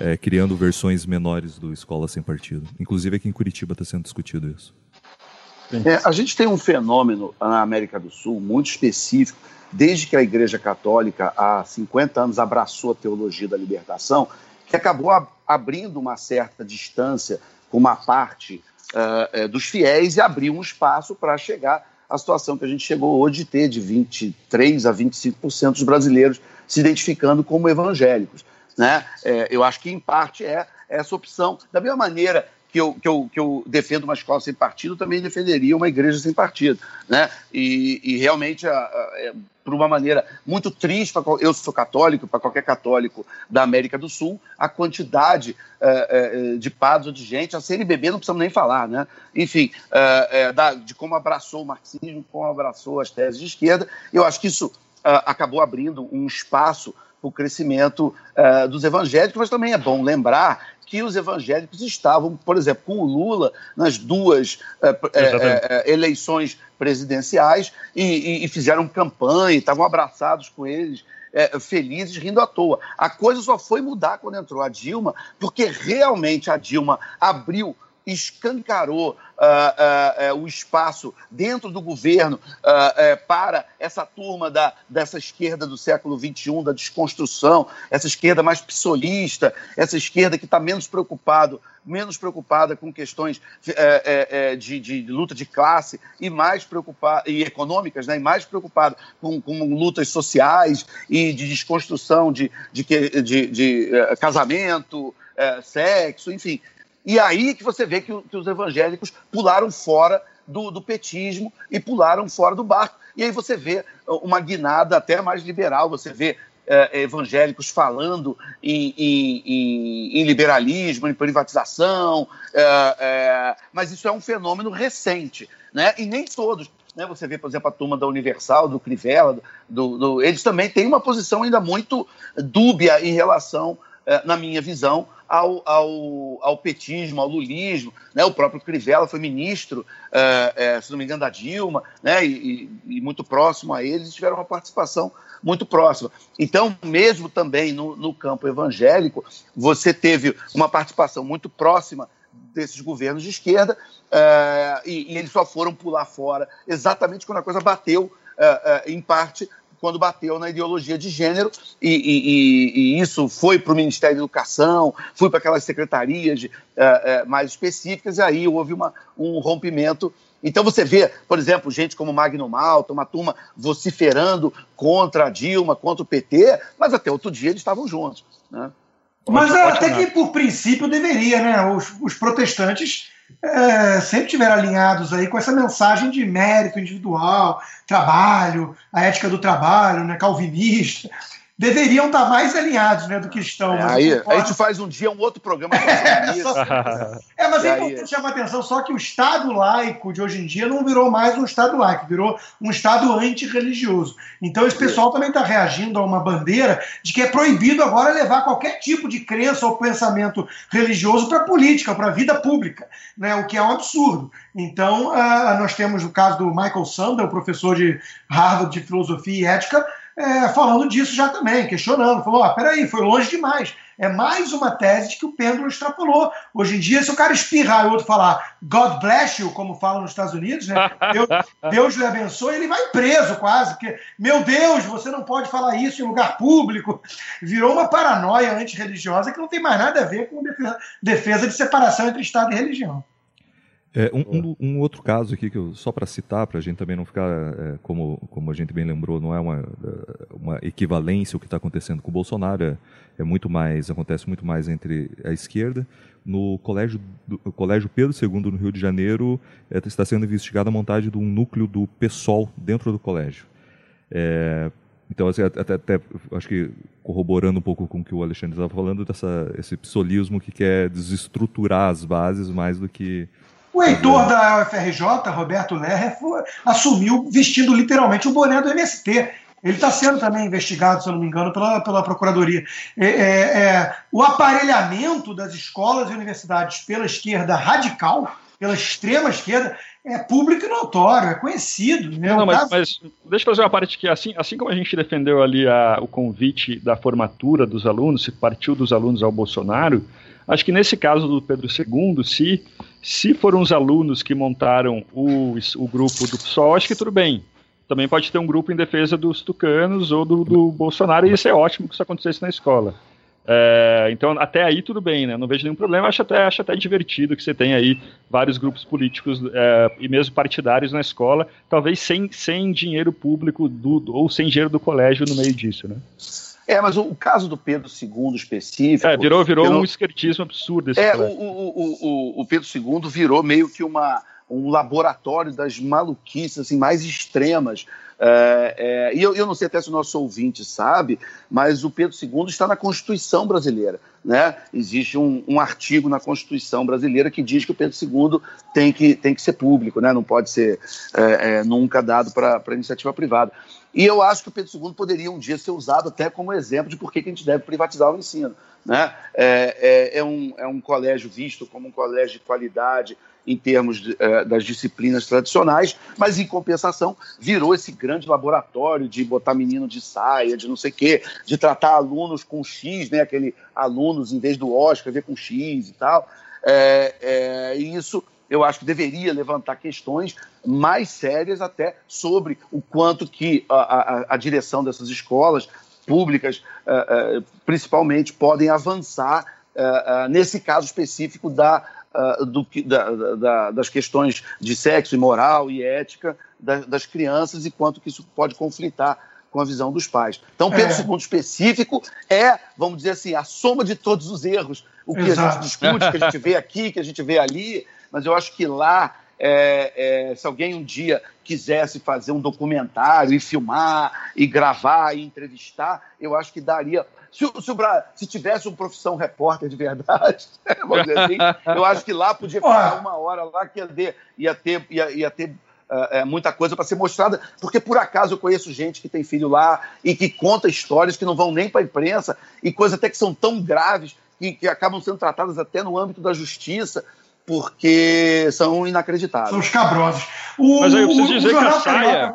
é, criando versões menores do Escola Sem Partido. Inclusive aqui em Curitiba está sendo discutido isso. É, a gente tem um fenômeno na América do Sul muito específico, desde que a Igreja Católica, há 50 anos, abraçou a teologia da libertação, que acabou ab abrindo uma certa distância com uma parte uh, dos fiéis e abriu um espaço para chegar à situação que a gente chegou hoje de ter de 23 a 25% dos brasileiros se identificando como evangélicos. Né? É, eu acho que, em parte, é essa opção. Da mesma maneira que eu, que, eu, que eu defendo uma escola sem partido, também defenderia uma igreja sem partido. Né? E, e realmente, a, a, é, por uma maneira muito triste, pra, eu sou católico, para qualquer católico da América do Sul, a quantidade é, é, de padres ou de gente, a CNBB não precisamos nem falar, né? enfim, é, é, da, de como abraçou o marxismo, como abraçou as teses de esquerda, eu acho que isso é, acabou abrindo um espaço o crescimento uh, dos evangélicos, mas também é bom lembrar que os evangélicos estavam, por exemplo, com o Lula nas duas uh, uh, eleições presidenciais e, e, e, fizeram campanha, estavam abraçados com eles. felizes, rindo à toa. A coisa só foi mudar quando entrou a Dilma, porque realmente a Dilma abriu escancarou uh, uh, uh, o espaço dentro do governo eh, para essa turma da, dessa esquerda do século XXI, da desconstrução, essa esquerda mais psolista, essa esquerda que está menos preocupado, menos preocupada com questões eh, eh, de, de, luta de classe e mais preocupada e econômicas, né, e mais preocupada com, com lutas sociais e de desconstrução de, de, de, de casamento, sexo, enfim, e aí que você vê que, que os evangélicos pularam fora do, do, petismo e pularam fora do barco. E aí você vê uma guinada até mais liberal, você vê é, evangélicos falando em, em, em, em, liberalismo, em privatização, é, é, mas isso é um fenômeno recente, né? e nem todos. Né? Você vê, por exemplo, a turma da Universal, do Crivella, do, do, eles também têm uma posição ainda muito dúbia em relação, na minha visão, ao, ao, ao petismo, ao lulismo. Né? O próprio Crivella foi ministro, é, é, se não me engano, da Dilma, né? E, e, e, muito próximo a eles, tiveram uma participação muito próxima. Então, mesmo também no, no campo evangélico, você teve uma participação muito próxima desses governos de esquerda é, e, e, eles só foram pular fora exatamente quando a coisa bateu, em parte, quando bateu na ideologia de gênero, e, e, e isso foi para o Ministério da Educação, foi para aquelas secretarias uh, uh, mais específicas, e aí houve uma, um rompimento. Então você vê, por exemplo, gente como Magno Malta, uma turma vociferando contra a Dilma, contra o PT, mas até outro dia eles estavam juntos. Né? Mas até que, por princípio, deveria, né? Os, os protestantes é, sempre estiveram alinhados aí com essa mensagem de mérito individual, trabalho, a ética do trabalho, né, calvinista deveriam estar mais alinhados né, do que estão. É, aí, a gente faz um dia um outro programa [laughs] é, isso. é, mas é importante chamar a atenção só que o Estado laico de hoje em dia não virou mais um Estado laico, virou um Estado antirreligioso. Então esse pessoal também está reagindo a uma bandeira de que é proibido agora levar qualquer tipo de crença ou pensamento religioso para a política, para a vida pública, né, o que é um absurdo. Então, uh, nós temos o caso do Michael Sandel, professor de Harvard de Filosofia e Ética, é, falando disso já também, questionando. Falou: ah, peraí, foi longe demais. É mais uma tese de que o pêndulo extrapolou. Hoje em dia, se o cara espirrar e o outro falar God bless you, como falam nos Estados Unidos, né? Deus, [laughs] Deus lhe abençoe, ele vai preso quase, porque, meu Deus, você não pode falar isso em lugar público. Virou uma paranoia antirreligiosa que não tem mais nada a ver com defesa, defesa de separação entre Estado e religião. É, um, um, um, outro caso aqui, que eu, só para citar, para a gente também não ficar, é, como, como a gente bem lembrou, não é uma, é, uma equivalência o que está acontecendo com o Bolsonaro, é, é, muito mais, acontece muito mais entre a esquerda. No colégio, do, colégio Pedro II, no Rio de Janeiro, é, está sendo investigada a montagem de um núcleo do PSOL dentro do colégio. É, então, assim, até, até, acho que corroborando um pouco com o que o Alexandre estava falando, dessa, esse psolismo que quer desestruturar as bases mais do que o Heitor da UFRJ, Roberto Lerrer, assumiu vestindo literalmente o boné do MST. Ele está sendo também investigado, se eu não me engano, pela, pela Procuradoria. É, é, é, o aparelhamento das escolas e universidades pela esquerda radical, pela extrema esquerda, é público e notório, é conhecido. Né? Não, mas, mas, deixa eu fazer uma parte que, assim, assim como a gente defendeu ali a, o convite da formatura dos alunos, se partiu dos alunos ao Bolsonaro, acho que nesse caso do Pedro II, se se foram os alunos que montaram o, o grupo do PSOL, acho que tudo bem. Também pode ter um grupo em defesa dos tucanos ou do, do Bolsonaro, e isso é ótimo que isso acontecesse na escola. É, então, até aí tudo bem, né? Não vejo nenhum problema, acho até, acho até divertido que você tenha aí vários grupos políticos é, e mesmo partidários na escola, talvez sem, sem dinheiro público do, ou sem dinheiro do colégio no meio disso, né? É, mas o, o, caso do Pedro II específico. É, virou, virou um esquertismo absurdo esse É, o, o, o, Pedro II virou meio que uma, um laboratório das maluquices assim, mais extremas. É, é, e eu, eu, não sei até se o nosso ouvinte sabe, mas o Pedro II está na Constituição brasileira. Né? Existe um, um, artigo na Constituição brasileira que diz que o Pedro II tem que, tem que ser público, né? não pode ser é, é nunca dado para iniciativa privada. E eu acho que o Pedro II poderia um dia ser usado até como exemplo de por que a gente deve privatizar o ensino. Né? É, é, é, um, é um colégio visto como um colégio de qualidade em termos de, é, das disciplinas tradicionais, mas em compensação virou esse grande laboratório de botar menino de saia, de não sei o quê, de tratar alunos com X, né? aquele alunos em vez do O escrever com X e tal. É, é, e isso eu acho que deveria levantar questões mais sérias até sobre o quanto que a, a, a direção dessas escolas públicas, uh, uh, principalmente, podem avançar nesse caso específico da, do, da, da, das questões de sexo e moral e ética das, das crianças e quanto que isso pode conflitar com a visão dos pais. Então, Pedro é. II específico é, vamos dizer assim, a soma de todos os erros. O que Exato. a gente discute, que a gente vê aqui, que a gente vê ali, mas eu acho que lá, é, é, se alguém um dia quisesse fazer um documentário e filmar, e gravar, e entrevistar, eu acho que daria. Se, se, se tivesse uma profissão repórter de verdade, [laughs] vamos dizer assim, eu acho que lá podia ficar uma hora lá que ia ter, ia ter, ia, ia ter é, muita coisa para ser mostrada, porque por acaso eu conheço gente que tem filho lá e que conta histórias que não vão nem para a imprensa e coisas até que são tão graves que, que acabam sendo tratadas até no âmbito da justiça porque são inacreditáveis. São escabrosos. O, Mas aí eu preciso dizer que a saia.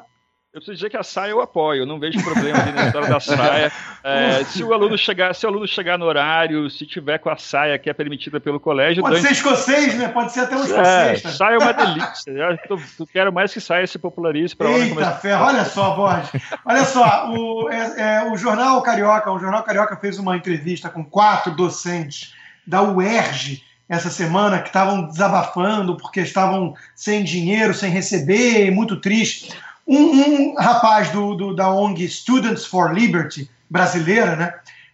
Eu preciso dizer que a saia eu apoio, eu não vejo problema ali na história da [laughs] saia. É, se o aluno chegar, se o aluno chegar no horário, se tiver com a saia que é permitida pelo colégio. Pode ser escocês, né? Pode ser até um escocês. É, saia é uma [laughs] delícia. Eu tô, quero mais que saia se popularize para Eita, começar... ferro. Olha só, Borges. Olha só, o, é, é, o Jornal Carioca, o Jornal Carioca fez uma entrevista com quatro docentes da UERJ essa semana que estavam desabafando porque estavam sem dinheiro, sem receber, muito triste. Um, um rapaz do, do, da ONG Students for Liberty, brasileira, né,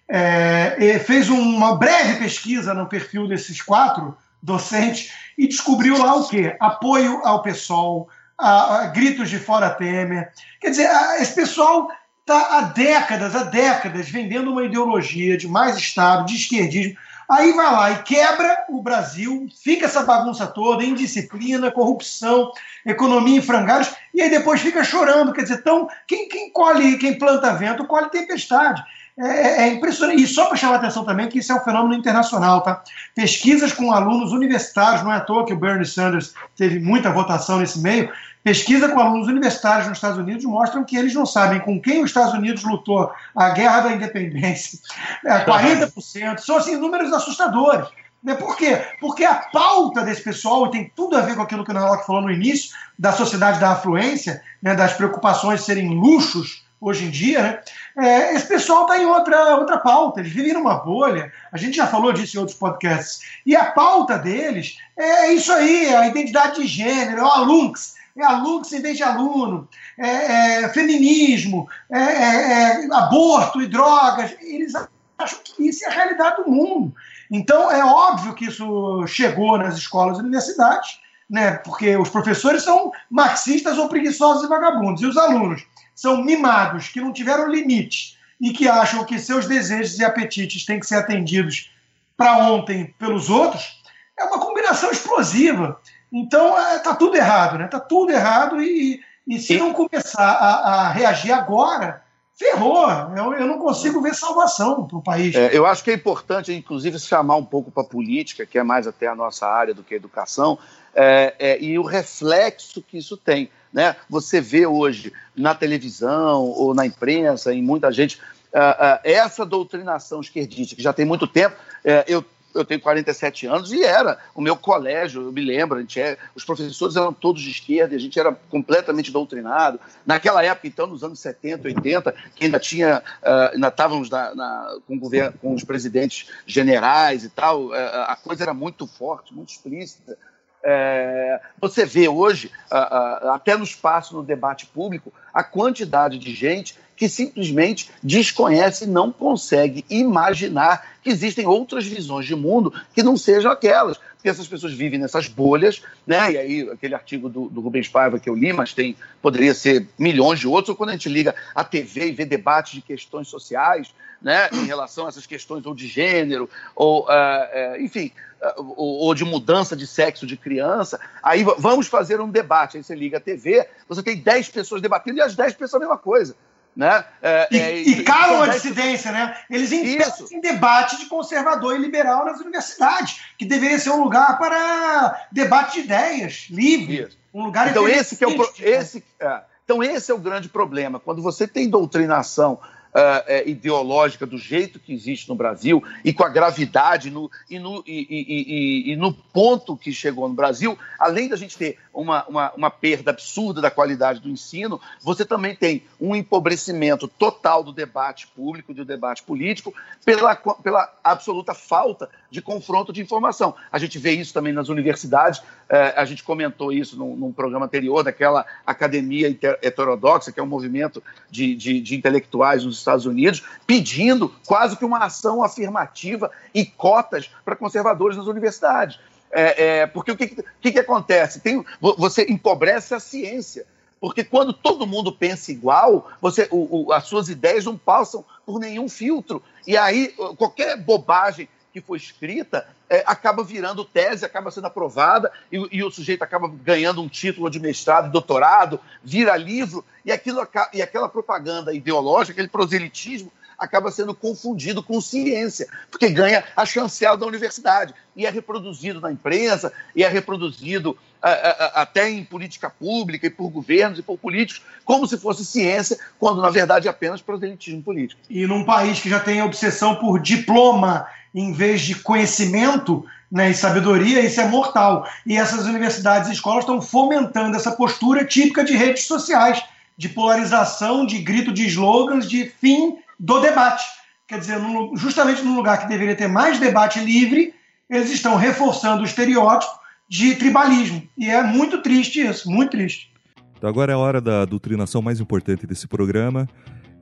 é, fez uma breve pesquisa no perfil desses quatro docentes e descobriu lá o quê? Apoio ao pessoal, a, a gritos de fora Temer. Quer dizer, a, esse pessoal está há décadas, há décadas, vendendo uma ideologia de mais Estado, de esquerdismo. Aí vai lá e quebra o Brasil, fica essa bagunça toda, indisciplina, corrupção, economia em frangalhos, e aí depois fica chorando. Quer dizer, então, quem, quem colhe, quem planta vento, colhe tempestade. É, é, é impressionante. E só para chamar a atenção também que isso é um fenômeno internacional, tá? Pesquisas com alunos universitários, não é à toa que o Bernie Sanders teve muita votação nesse meio, Pesquisa com alunos universitários nos Estados Unidos mostram que eles não sabem com quem os Estados Unidos lutou a guerra da independência. É, 40%. São assim, números assustadores. Né? Por quê? Porque a pauta desse pessoal, e tem tudo a ver com aquilo que o Narlock falou no início, da sociedade da afluência, né? das preocupações de serem luxos hoje em dia, né? É, esse pessoal está em outra, outra pauta, eles vivem numa bolha, a gente já falou disso em outros podcasts, e a pauta deles é isso aí, é a identidade de gênero, é o Alunx, é aluno em vez de aluno, é, é feminismo, é, é, é, aborto e drogas. Eles acham que isso é a realidade do mundo. Então, é óbvio que isso chegou nas escolas e universidades, né, porque os professores são marxistas ou preguiçosos e vagabundos, e os alunos são mimados, que não tiveram limite e que acham que seus desejos e apetites têm que ser atendidos para ontem pelos outros, é uma combinação explosiva. Então, está é, tudo errado, né? Está tudo errado e, e se não começar a, a reagir agora, ferrou. Eu, eu, não consigo ver salvação para o país. É, eu acho que é importante, inclusive, chamar um pouco para a política, que é mais até a nossa área do que a educação, é, é, e o reflexo que isso tem. Né? Você vê hoje na televisão ou na imprensa, em muita gente, uh, uh, essa doutrinação esquerdista, que já tem muito tempo. Uh, eu eu tenho 47 anos e era o meu colégio, eu me lembro, a gente é, os professores eram todos de esquerda, a gente era completamente doutrinado. Naquela época, então, nos anos 70, 80, que ainda tinha, uh, ainda estávamos na, na, com, com os presidentes generais e tal, uh, a coisa era muito forte, muito explícita. É, você vê hoje, até no espaço, no debate público, a quantidade de gente que simplesmente desconhece e não consegue imaginar que existem outras visões de mundo que não sejam aquelas. Porque essas pessoas vivem nessas bolhas, né? E aí, aquele artigo do, do Rubens Paiva que eu li, mas tem, poderia ser milhões de outros, ou quando a gente liga a TV e vê debates de questões sociais, né? Em relação a essas questões ou de gênero, ou, uh, uh, enfim, uh, ou, ou de mudança de sexo de criança. Aí vamos fazer um debate. Aí você liga a TV, você tem 10 pessoas debatendo e as 10 pensam a mesma coisa. Né? É, e, é, e calam a dissidência, né? Eles impedem debate de conservador e liberal nas universidades, que deveria ser um lugar para debate de ideias, livre. Isso. Um lugar então esse que é o pro... esse, é. Então esse é o grande problema. Quando você tem doutrinação uh, ideológica do jeito que existe no Brasil e com a gravidade no, e, no, e, e, e, no ponto que chegou no Brasil, além da gente ter uma, uma, uma perda absurda da qualidade do ensino, você também tem um empobrecimento total do debate público, do debate político, pela, pela absoluta falta de confronto de informação. A gente vê isso também nas universidades, eh, a gente comentou isso num, num, programa anterior, daquela academia heterodoxa, que é um movimento de, de, de intelectuais nos Estados Unidos, pedindo quase que uma ação afirmativa e cotas para conservadores nas universidades. É, é, porque o que, que, que acontece? Tem, você empobrece a ciência. Porque quando todo mundo pensa igual, você, o, o, as suas ideias não passam por nenhum filtro. E aí, qualquer bobagem que foi escrita é, acaba virando tese, acaba sendo aprovada, e, e, o sujeito acaba ganhando um título de mestrado doutorado, vira livro, e, aquilo, e aquela propaganda ideológica, aquele proselitismo, acaba sendo confundido com ciência, porque ganha a chancela da universidade e é reproduzido na imprensa, e é reproduzido a, a, até em política pública e por governos e por políticos, como se fosse ciência, quando na verdade é apenas proselitismo político. E num país que já tem obsessão por diploma em vez de conhecimento né, e sabedoria, isso é mortal. E essas universidades e escolas estão fomentando essa postura típica de redes sociais, de polarização, de grito de slogans, de fim do debate. Quer dizer, justamente no lugar que deveria ter mais debate livre, eles estão reforçando o estereótipo de tribalismo. E é muito triste isso, muito triste. Então agora é a hora da doutrinação mais importante desse programa.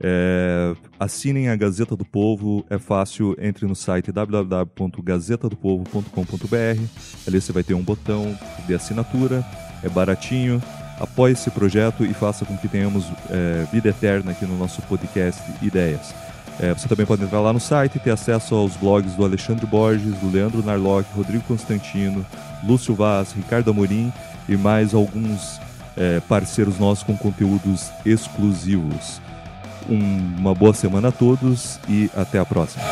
É, assinem a Gazeta do Povo, é fácil, entre no site www.gazetadopovo.com.br. Ali você vai ter um botão de assinatura, é baratinho. Apoie esse projeto e faça com que tenhamos é, vida eterna aqui no nosso podcast Ideias. É, você também pode entrar lá no site e ter acesso aos blogs do Alexandre Borges, do Leandro Narlock, Rodrigo Constantino, Lúcio Vaz, Ricardo Amorim e mais alguns é, parceiros nossos com conteúdos exclusivos. Um, uma boa semana a todos e até a próxima.